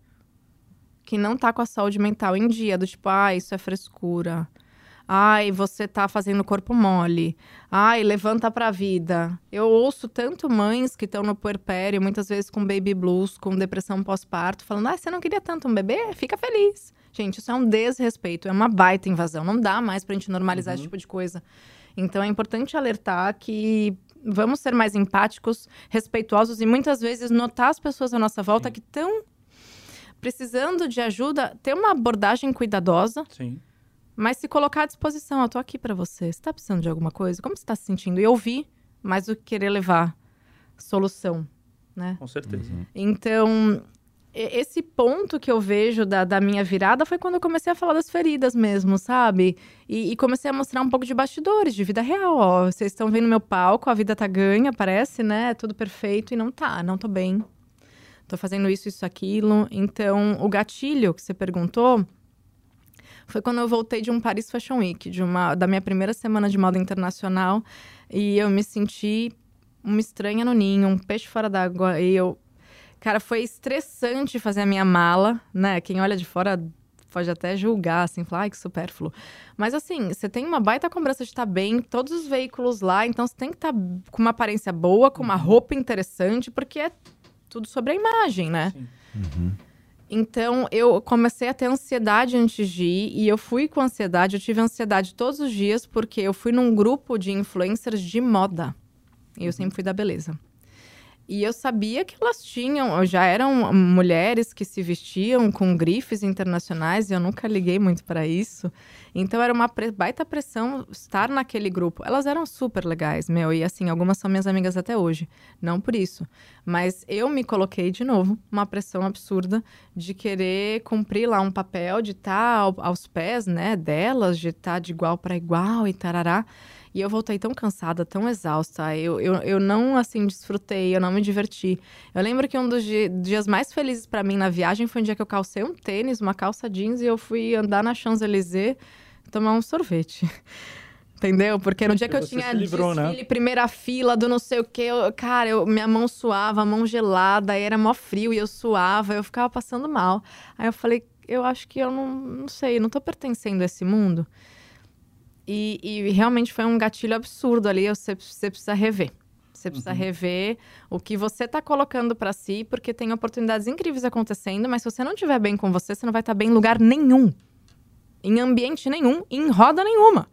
que não tá com a saúde mental em dia, do tipo, ah, isso é frescura. Ai, você tá fazendo corpo mole. Ai, levanta pra vida. Eu ouço tanto mães que estão no puerpério, muitas vezes com baby blues, com depressão pós-parto, falando: ah, você não queria tanto um bebê? Fica feliz. Gente, isso é um desrespeito, é uma baita invasão. Não dá mais pra gente normalizar uhum. esse tipo de coisa. Então é importante alertar que vamos ser mais empáticos, respeituosos e muitas vezes notar as pessoas à nossa volta Sim. que estão precisando de ajuda, ter uma abordagem cuidadosa. Sim mas se colocar à disposição, eu tô aqui para você. Você tá precisando de alguma coisa? Como você tá se sentindo? E ouvir, mais do que querer levar solução, né? Com certeza. Uhum. Então, esse ponto que eu vejo da, da, minha virada foi quando eu comecei a falar das feridas mesmo, sabe? E, e comecei a mostrar um pouco de bastidores, de vida real. Ó, vocês estão vendo meu palco, a vida tá ganha, parece, né? Tudo perfeito e não tá, não tô bem. Tô fazendo isso, isso, aquilo. Então, o gatilho que você perguntou foi quando eu voltei de um Paris Fashion Week, de uma, da minha primeira semana de moda internacional. E eu me senti uma estranha no ninho, um peixe fora d'água. E eu. Cara, foi estressante fazer a minha mala, né? Quem olha de fora pode até julgar, assim, falar, ai, que supérfluo. Mas assim, você tem uma baita cobrança de estar bem, todos os veículos lá, então você tem que estar com uma aparência boa, com uma uhum. roupa interessante, porque é tudo sobre a imagem, né? Sim. Uhum. Então, eu comecei a ter ansiedade antes de ir, e eu fui com ansiedade. Eu tive ansiedade todos os dias, porque eu fui num grupo de influencers de moda. E eu sempre fui da beleza. E eu sabia que elas tinham, já eram mulheres que se vestiam com grifes internacionais, e eu nunca liguei muito para isso. Então era uma baita pressão estar naquele grupo. Elas eram super legais, meu, e assim, algumas são minhas amigas até hoje. Não por isso. Mas eu me coloquei de novo uma pressão absurda de querer cumprir lá um papel, de estar aos pés, né, delas, de estar de igual para igual e tarará. E eu voltei tão cansada, tão exausta. Eu, eu, eu não, assim, desfrutei, eu não me diverti. Eu lembro que um dos dias mais felizes para mim na viagem foi um dia que eu calcei um tênis, uma calça jeans, e eu fui andar na Champs-Élysées tomar um sorvete. Entendeu? Porque no dia que eu tinha livrou, né? desfile, né? primeira fila do não sei o quê, eu, cara, eu, minha mão suava, a mão gelada, era mó frio e eu suava, eu ficava passando mal. Aí eu falei, eu acho que eu não, não sei, não tô pertencendo a esse mundo. E, e realmente foi um gatilho absurdo ali. Você, você precisa rever. Você precisa uhum. rever o que você está colocando para si, porque tem oportunidades incríveis acontecendo, mas se você não estiver bem com você, você não vai estar tá bem em lugar nenhum. Em ambiente nenhum, em roda nenhuma.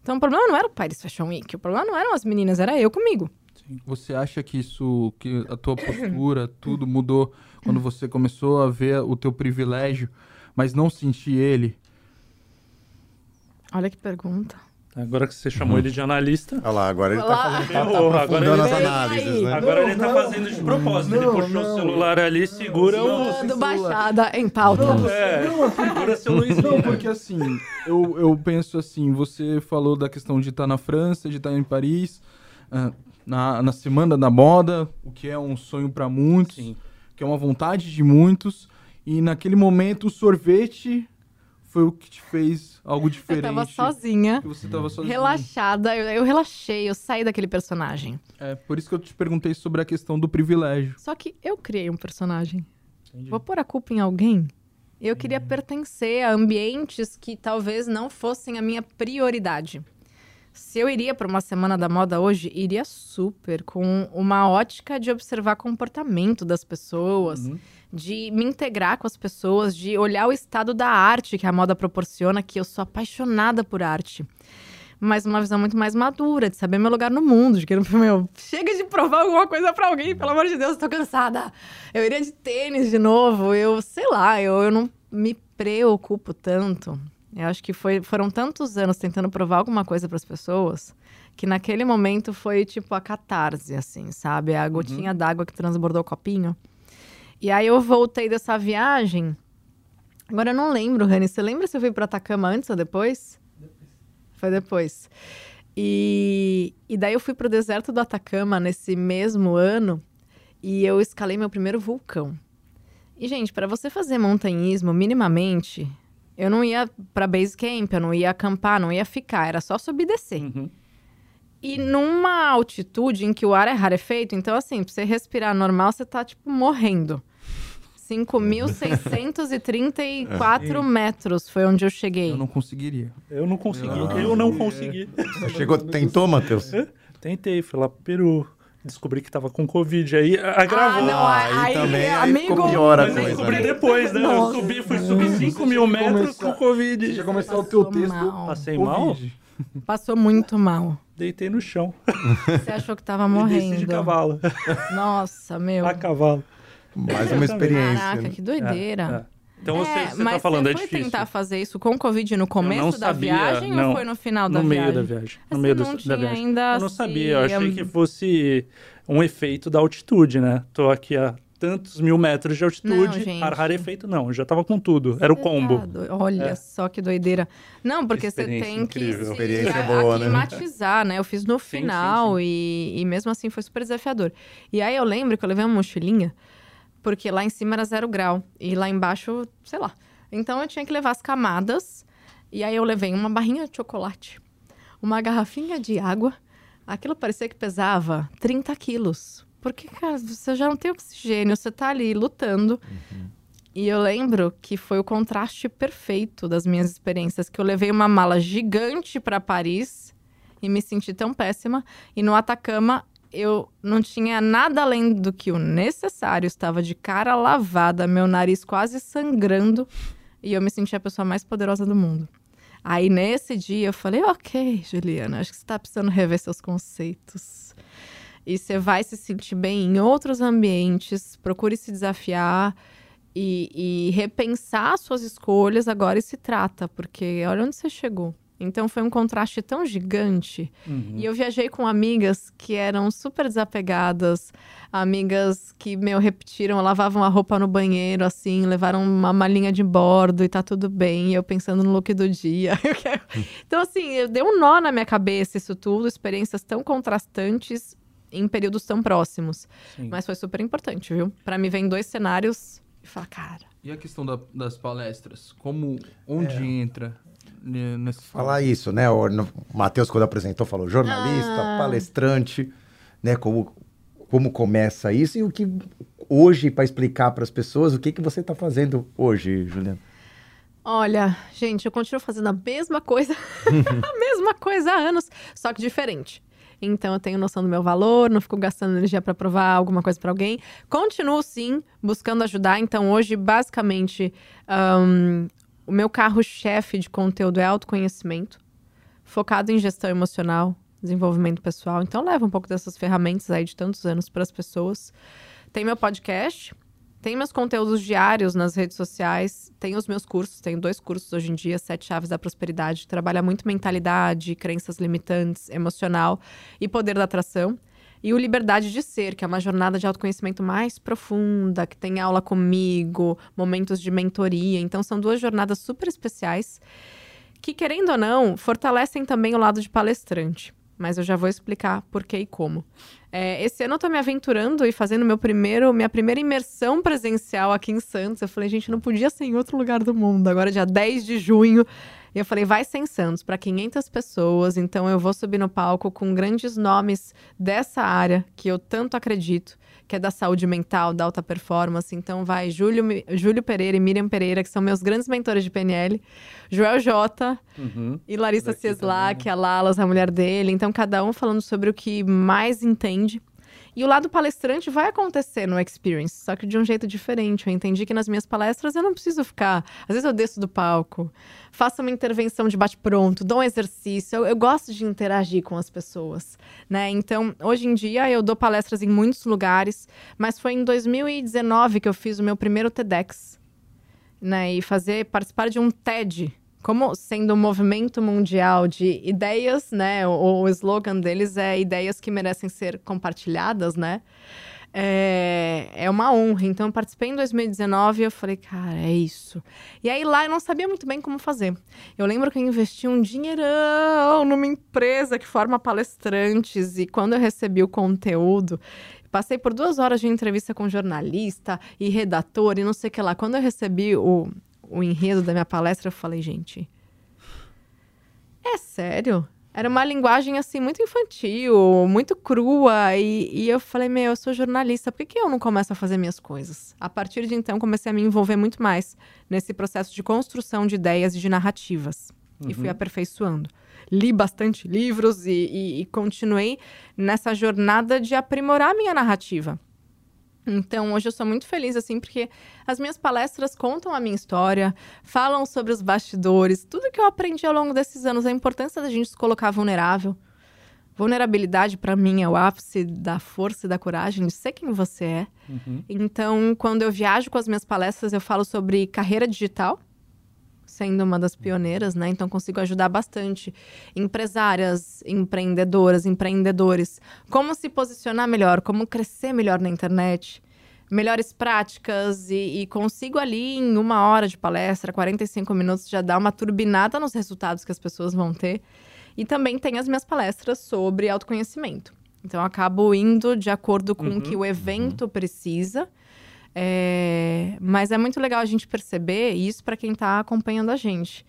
Então o problema não era o Paris Fashion Week, o problema não eram as meninas, era eu comigo. Sim. Você acha que isso, que a tua postura, tudo mudou quando você começou a ver o teu privilégio, mas não sentir ele? Olha que pergunta. Agora que você chamou uhum. ele de analista. Olha lá, agora ele tá fazendo tá, tá agora ele, as análises, né? Agora não, ele tá não, fazendo de propósito. Não, ele puxou o celular ali e segura o. Do Baixada em pauta. Não, é, não, segura seu Luiz. Não, porque assim, eu, eu penso assim, você falou da questão de estar tá na França, de estar tá em Paris, ah, na, na Semana da Moda, o que é um sonho para muitos, Sim. que é uma vontade de muitos. E naquele momento o sorvete foi o que te fez algo diferente? Eu tava sozinha. Você tava sozinha. Relaxada. Eu, eu, relaxei, eu saí daquele personagem. É, por isso que eu te perguntei sobre a questão do privilégio. Só que eu criei um personagem. Entendi. Vou pôr a culpa em alguém? Eu queria hum. pertencer a ambientes que talvez não fossem a minha prioridade. Se eu iria para uma semana da moda hoje, iria super, com uma ótica de observar comportamento das pessoas. Uhum de me integrar com as pessoas, de olhar o estado da arte que a moda proporciona, que eu sou apaixonada por arte. Mas uma visão muito mais madura, de saber meu lugar no mundo, de que, meu, chega de provar alguma coisa para alguém, pelo amor de Deus, tô cansada. Eu iria de tênis de novo, eu, sei lá, eu, eu não me preocupo tanto. Eu acho que foi, foram tantos anos tentando provar alguma coisa para as pessoas que naquele momento foi tipo a catarse, assim, sabe? A gotinha uhum. d'água que transbordou o copinho. E aí eu voltei dessa viagem. Agora eu não lembro, Rani. Você lembra se eu fui para Atacama antes ou depois? Depois. Foi depois. E, e daí eu fui pro deserto do Atacama nesse mesmo ano e eu escalei meu primeiro vulcão. E, gente, para você fazer montanhismo minimamente, eu não ia pra base camp, eu não ia acampar, não ia ficar, era só subir e descer. Uhum. E numa altitude em que o ar é rarefeito, então, assim, pra você respirar normal, você tá, tipo, morrendo. 5.634 é. metros foi onde eu cheguei. Eu não conseguiria. Eu não consegui. Eu, eu não consegui. Chegou, tentou, Matheus? Tentei, fui lá pro Peru. Descobri que tava com Covid, aí agravou. Ah, não, aí, aí, também aí amigo... ficou pior a coisa. Descobri né? depois, né? Nossa. Eu subi, fui subir 5 mil metros com Covid. Você já começou o teu texto. Mal. Passei mal? Passou muito mal. Deitei no chão. Você achou que tava morrendo. de cavalo. Nossa, meu. A cavalo. Mais uma experiência. Caraca, né? que doideira. É, é. Então você, é, você tá falando, é difícil. Você foi tentar fazer isso com Covid no começo da viagem não, ou foi no final da no viagem? No meio da viagem. No meio não da viagem. Ainda eu não sabia, eu achei que fosse um efeito da altitude, né? Tô aqui a tantos mil metros de altitude, não, ar efeito não, já tava com tudo, era o combo. Tá Olha é. só que doideira. Não, porque você tem incrível. que se experiência boa, né? aclimatizar, né? Eu fiz no final sim, sim. E, e mesmo assim foi super desafiador. E aí eu lembro que eu levei uma mochilinha porque lá em cima era zero grau e lá embaixo, sei lá. Então eu tinha que levar as camadas. E aí eu levei uma barrinha de chocolate, uma garrafinha de água. Aquilo parecia que pesava 30 quilos. Porque, cara, você já não tem oxigênio, você tá ali lutando. Uhum. E eu lembro que foi o contraste perfeito das minhas experiências, que eu levei uma mala gigante para Paris e me senti tão péssima. E no Atacama eu não tinha nada além do que o necessário. Estava de cara lavada, meu nariz quase sangrando. E eu me senti a pessoa mais poderosa do mundo. Aí nesse dia eu falei: Ok, Juliana, acho que você está precisando rever seus conceitos. E você vai se sentir bem em outros ambientes, procure se desafiar e, e repensar suas escolhas agora e se trata, porque olha onde você chegou. Então foi um contraste tão gigante. Uhum. E eu viajei com amigas que eram super desapegadas, amigas que, meu, repetiram, lavavam a roupa no banheiro, assim, levaram uma malinha de bordo e tá tudo bem. E eu pensando no look do dia. então, assim, eu dei um nó na minha cabeça isso tudo, experiências tão contrastantes em períodos tão próximos. Sim. Mas foi super importante, viu? Para me ver em dois cenários e falar, cara. E a questão da, das palestras? Como, onde é. entra? Nesse Falar isso, né? O Matheus, quando apresentou, falou jornalista, ah. palestrante, né? Como, como começa isso e o que hoje, para explicar para as pessoas, o que, que você está fazendo hoje, Juliana? Olha, gente, eu continuo fazendo a mesma coisa, a mesma coisa há anos, só que diferente. Então eu tenho noção do meu valor, não fico gastando energia para provar alguma coisa para alguém. Continuo sim buscando ajudar. Então hoje, basicamente, um, o meu carro-chefe de conteúdo é autoconhecimento, focado em gestão emocional, desenvolvimento pessoal. Então, leva um pouco dessas ferramentas aí de tantos anos para as pessoas. Tem meu podcast, tem meus conteúdos diários nas redes sociais, tem os meus cursos, tenho dois cursos hoje em dia, Sete Chaves da Prosperidade, trabalha muito mentalidade, crenças limitantes, emocional e poder da atração e o Liberdade de Ser, que é uma jornada de autoconhecimento mais profunda, que tem aula comigo, momentos de mentoria. Então, são duas jornadas super especiais que, querendo ou não, fortalecem também o lado de palestrante. Mas eu já vou explicar por que e como. É, esse ano eu tô me aventurando e fazendo meu primeiro, minha primeira imersão presencial aqui em Santos. Eu falei, gente, não podia ser em outro lugar do mundo. Agora, dia 10 de junho, e eu falei, vai ser em Santos, para 500 pessoas. Então eu vou subir no palco com grandes nomes dessa área que eu tanto acredito, que é da saúde mental, da alta performance. Então vai Júlio, Júlio Pereira e Miriam Pereira, que são meus grandes mentores de PNL. Joel Jota uhum. e Larissa Cieslak, a Lalas, a mulher dele. Então cada um falando sobre o que mais entende. E o lado palestrante vai acontecer no Experience, só que de um jeito diferente. Eu entendi que nas minhas palestras eu não preciso ficar. Às vezes eu desço do palco, faço uma intervenção de bate-pronto, dou um exercício. Eu, eu, gosto de interagir com as pessoas, né? Então, hoje em dia eu dou palestras em muitos lugares, mas foi em 2019 que eu fiz o meu primeiro TEDx, né? E fazer participar de um TED como sendo um movimento mundial de ideias, né? O, o slogan deles é ideias que merecem ser compartilhadas, né? É, é uma honra. Então, eu participei em 2019 e eu falei, cara, é isso. E aí lá eu não sabia muito bem como fazer. Eu lembro que eu investi um dinheirão numa empresa que forma palestrantes e quando eu recebi o conteúdo, passei por duas horas de entrevista com jornalista e redator e não sei o que lá. Quando eu recebi o, o enredo da minha palestra, eu falei, gente, é sério? Era uma linguagem, assim, muito infantil, muito crua. E, e, eu falei, meu, eu sou jornalista, por que, que eu não começo a fazer minhas coisas? A partir de então, comecei a me envolver muito mais nesse processo de construção de ideias e de narrativas. Uhum. E fui uhum. aperfeiçoando. Li bastante livros e, e, e continuei nessa jornada de aprimorar a minha narrativa. Então, hoje eu sou muito feliz, assim, porque as minhas palestras contam a minha história, falam sobre os bastidores, tudo que eu aprendi ao longo desses anos, a importância da gente se colocar vulnerável. Vulnerabilidade, para mim, é o ápice da força e da coragem de ser quem você é. Uhum. Então, quando eu viajo com as minhas palestras, eu falo sobre carreira digital, sendo uma das pioneiras, né? Então consigo ajudar bastante empresárias, empreendedoras, empreendedores, como se posicionar melhor, como crescer melhor na internet, melhores práticas e, e consigo ali em uma hora de palestra, 45 minutos, já dar uma turbinada nos resultados que as pessoas vão ter. E também tem as minhas palestras sobre autoconhecimento. Então, eu acabo indo de acordo com o que o uhum. evento uhum. precisa é, mas é muito legal a gente perceber isso para quem está acompanhando a gente.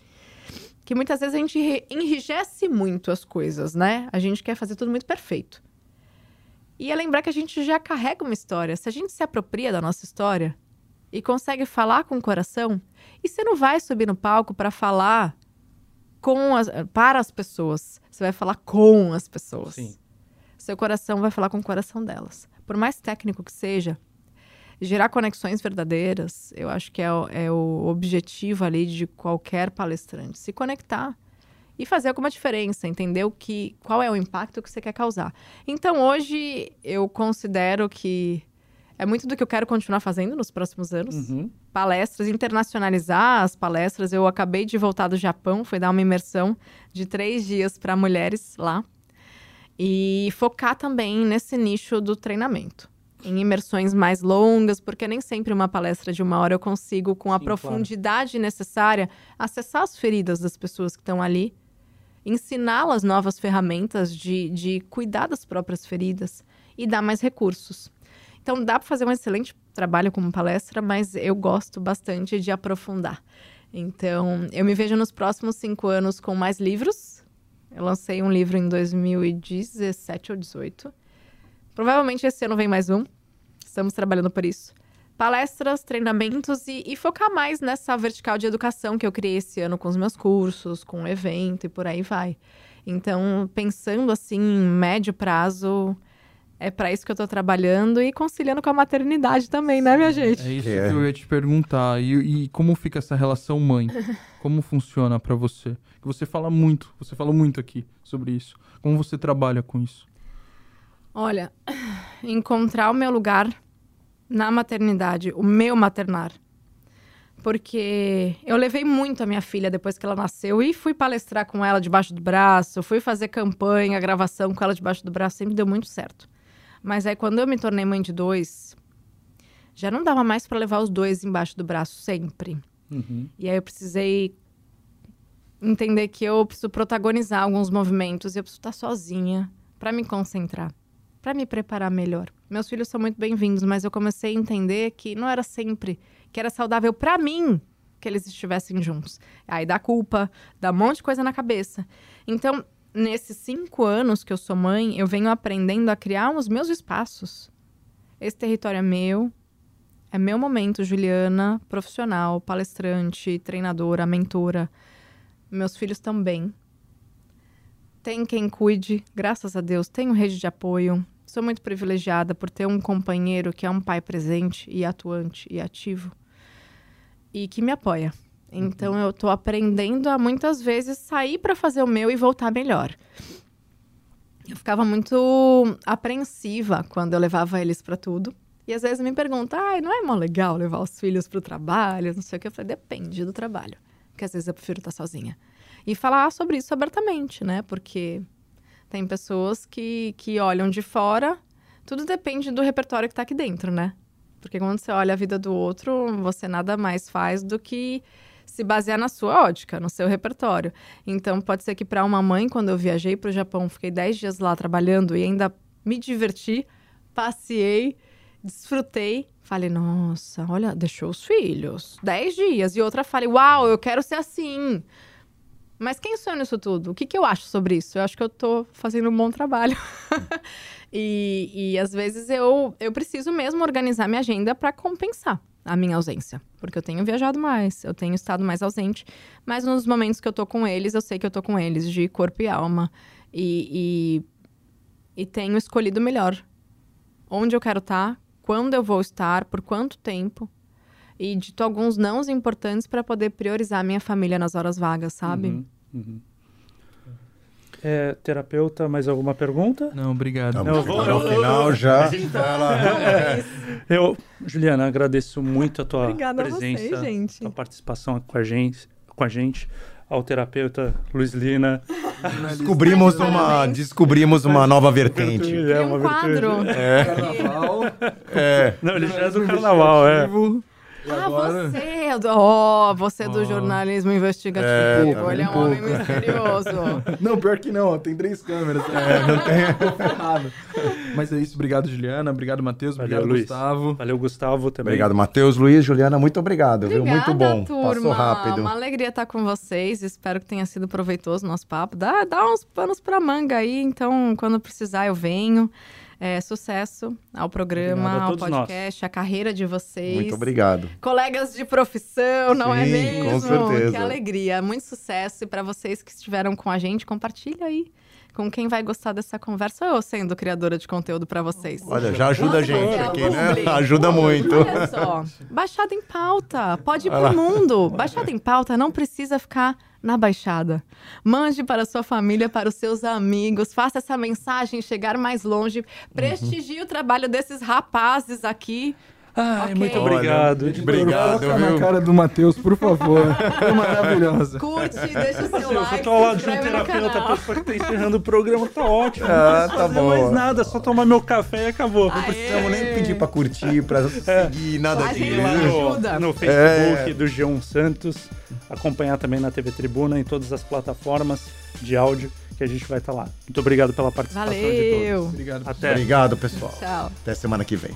Que muitas vezes a gente enrijece muito as coisas, né? A gente quer fazer tudo muito perfeito. E é lembrar que a gente já carrega uma história. Se a gente se apropria da nossa história e consegue falar com o coração, e você não vai subir no palco para falar com as, para as pessoas, você vai falar com as pessoas. Sim. Seu coração vai falar com o coração delas. Por mais técnico que seja, gerar conexões verdadeiras, eu acho que é o, é o objetivo ali de qualquer palestrante. Se conectar e fazer alguma diferença, entender o que, qual é o impacto que você quer causar. Então, hoje, eu considero que é muito do que eu quero continuar fazendo nos próximos anos. Uhum. Palestras, internacionalizar as palestras. Eu acabei de voltar do Japão, fui dar uma imersão de três dias para mulheres lá. E focar também nesse nicho do treinamento em imersões mais longas, porque nem sempre uma palestra de uma hora eu consigo, com a Sim, profundidade claro. necessária, acessar as feridas das pessoas que estão ali, ensiná-las novas ferramentas de, de cuidar das próprias feridas e dar mais recursos. Então, dá para fazer um excelente trabalho como palestra, mas eu gosto bastante de aprofundar. Então, eu me vejo nos próximos cinco anos com mais livros. Eu lancei um livro em 2017 ou 2018. Provavelmente esse ano vem mais um. Estamos trabalhando por isso. Palestras, treinamentos e, e, focar mais nessa vertical de educação que eu criei esse ano com os meus cursos, com o evento e por aí vai. Então, pensando assim, em médio prazo, é para isso que eu estou trabalhando e conciliando com a maternidade também, né, minha gente? É isso é. que eu ia te perguntar. E, e como fica essa relação mãe? Como funciona para você? Que você fala muito, você fala muito aqui sobre isso. Como você trabalha com isso? Olha, encontrar o meu lugar na maternidade, o meu maternar. Porque eu levei muito a minha filha depois que ela nasceu e fui palestrar com ela debaixo do braço, fui fazer campanha, gravação com ela debaixo do braço, sempre deu muito certo. Mas aí quando eu me tornei mãe de dois, já não dava mais para levar os dois embaixo do braço sempre. Uhum. E aí eu precisei entender que eu preciso protagonizar alguns movimentos e eu preciso estar sozinha para me concentrar para me preparar melhor. Meus filhos são muito bem-vindos, mas eu comecei a entender que não era sempre que era saudável para mim que eles estivessem juntos. Aí dá culpa, dá um monte de coisa na cabeça. Então, nesses cinco anos que eu sou mãe, eu venho aprendendo a criar os meus espaços. Esse território é meu, é meu momento, Juliana, profissional, palestrante, treinadora, mentora. Meus filhos também. Tem quem cuide, graças a Deus, tenho rede de apoio, Sou muito privilegiada por ter um companheiro que é um pai presente e atuante e ativo e que me apoia. Então uhum. eu estou aprendendo a muitas vezes sair para fazer o meu e voltar melhor. Eu ficava muito apreensiva quando eu levava eles para tudo. E às vezes me perguntam, ai, não é mó legal levar os filhos para o trabalho, não sei o que. Eu falei, depende do trabalho. que às vezes eu prefiro estar sozinha. E falar sobre isso abertamente, né? Porque tem pessoas que, que olham de fora, tudo depende do repertório que está aqui dentro, né? Porque quando você olha a vida do outro, você nada mais faz do que se basear na sua ótica, no seu repertório. Então, pode ser que para uma mãe, quando eu viajei para o Japão, fiquei 10 dias lá trabalhando e ainda me diverti, passeei, desfrutei. Falei, nossa, olha, deixou os filhos. 10 dias. E outra falei, uau, eu quero ser assim. Mas quem sou eu nisso tudo? O que, que eu acho sobre isso? Eu acho que eu tô fazendo um bom trabalho. e, e às vezes eu, eu preciso mesmo organizar minha agenda para compensar a minha ausência. Porque eu tenho viajado mais, eu tenho estado mais ausente. Mas nos momentos que eu tô com eles, eu sei que eu tô com eles, de corpo e alma. E, e, e tenho escolhido melhor. Onde eu quero estar, tá, quando eu vou estar, por quanto tempo e dito alguns nãos importantes para poder priorizar a minha família nas horas vagas, sabe? Uhum, uhum. É, terapeuta, mais alguma pergunta? Não, obrigado. Não, vou, no final já. eu, Juliana, agradeço muito a tua Obrigada presença, a vocês, tua participação com a gente, com a gente ao terapeuta Luiz Lina. Descobrimos uma, descobrimos uma nova vertente. É, uma um quadro. É. Carnaval. É. Não, ele já é do carnaval, é. Ah, agora... você! Ó, oh, você é do oh. jornalismo investigativo. É, tá Ele é um homem misterioso. não, pior que não. Tem três câmeras. É, não tem. Mas é isso. Obrigado, Juliana. Obrigado, Matheus. Obrigado, Luiz. Gustavo. Valeu, Gustavo também. Obrigado, Matheus, Luiz, Juliana. Muito obrigado. Obrigada, viu? Muito bom. Turma. Passou rápido. Uma alegria estar com vocês. Espero que tenha sido proveitoso o nosso papo. Dá, dá uns panos pra manga aí. Então, quando precisar, eu venho. É, sucesso ao programa, ao podcast, nós. a carreira de vocês. Muito obrigado. Colegas de profissão, não é Sim, é mesmo? Com certeza. Que alegria. Muito sucesso. E para vocês que estiveram com a gente, compartilha aí com quem vai gostar dessa conversa ou eu sendo criadora de conteúdo para vocês? Olha, já ajuda a gente aqui, né? Ajuda muito. Olha só, Baixada em Pauta, pode ir pro mundo. Baixada em Pauta não precisa ficar na Baixada. Mande para a sua família, para os seus amigos, faça essa mensagem chegar mais longe, prestigie uhum. o trabalho desses rapazes aqui Ai, okay. muito obrigado. Olha, obrigado. Coloca na cara do Matheus, por favor. Foi maravilhosa. Curte, deixa o seu like. Eu tô ao lado de um terapeuta, a pessoa que tá encerrando o programa, tá ótimo. Ah, tá bom. Não mais nada, só tomar meu café e acabou. Não precisamos nem pedir pra curtir, pra é. seguir, nada disso. No, no Facebook é. do G1 Santos, acompanhar também na TV Tribuna, em todas as plataformas de áudio que a gente vai estar tá lá. Muito obrigado pela participação Valeu. de todos. Obrigado. Até. Obrigado, pessoal. Tchau. Até semana que vem.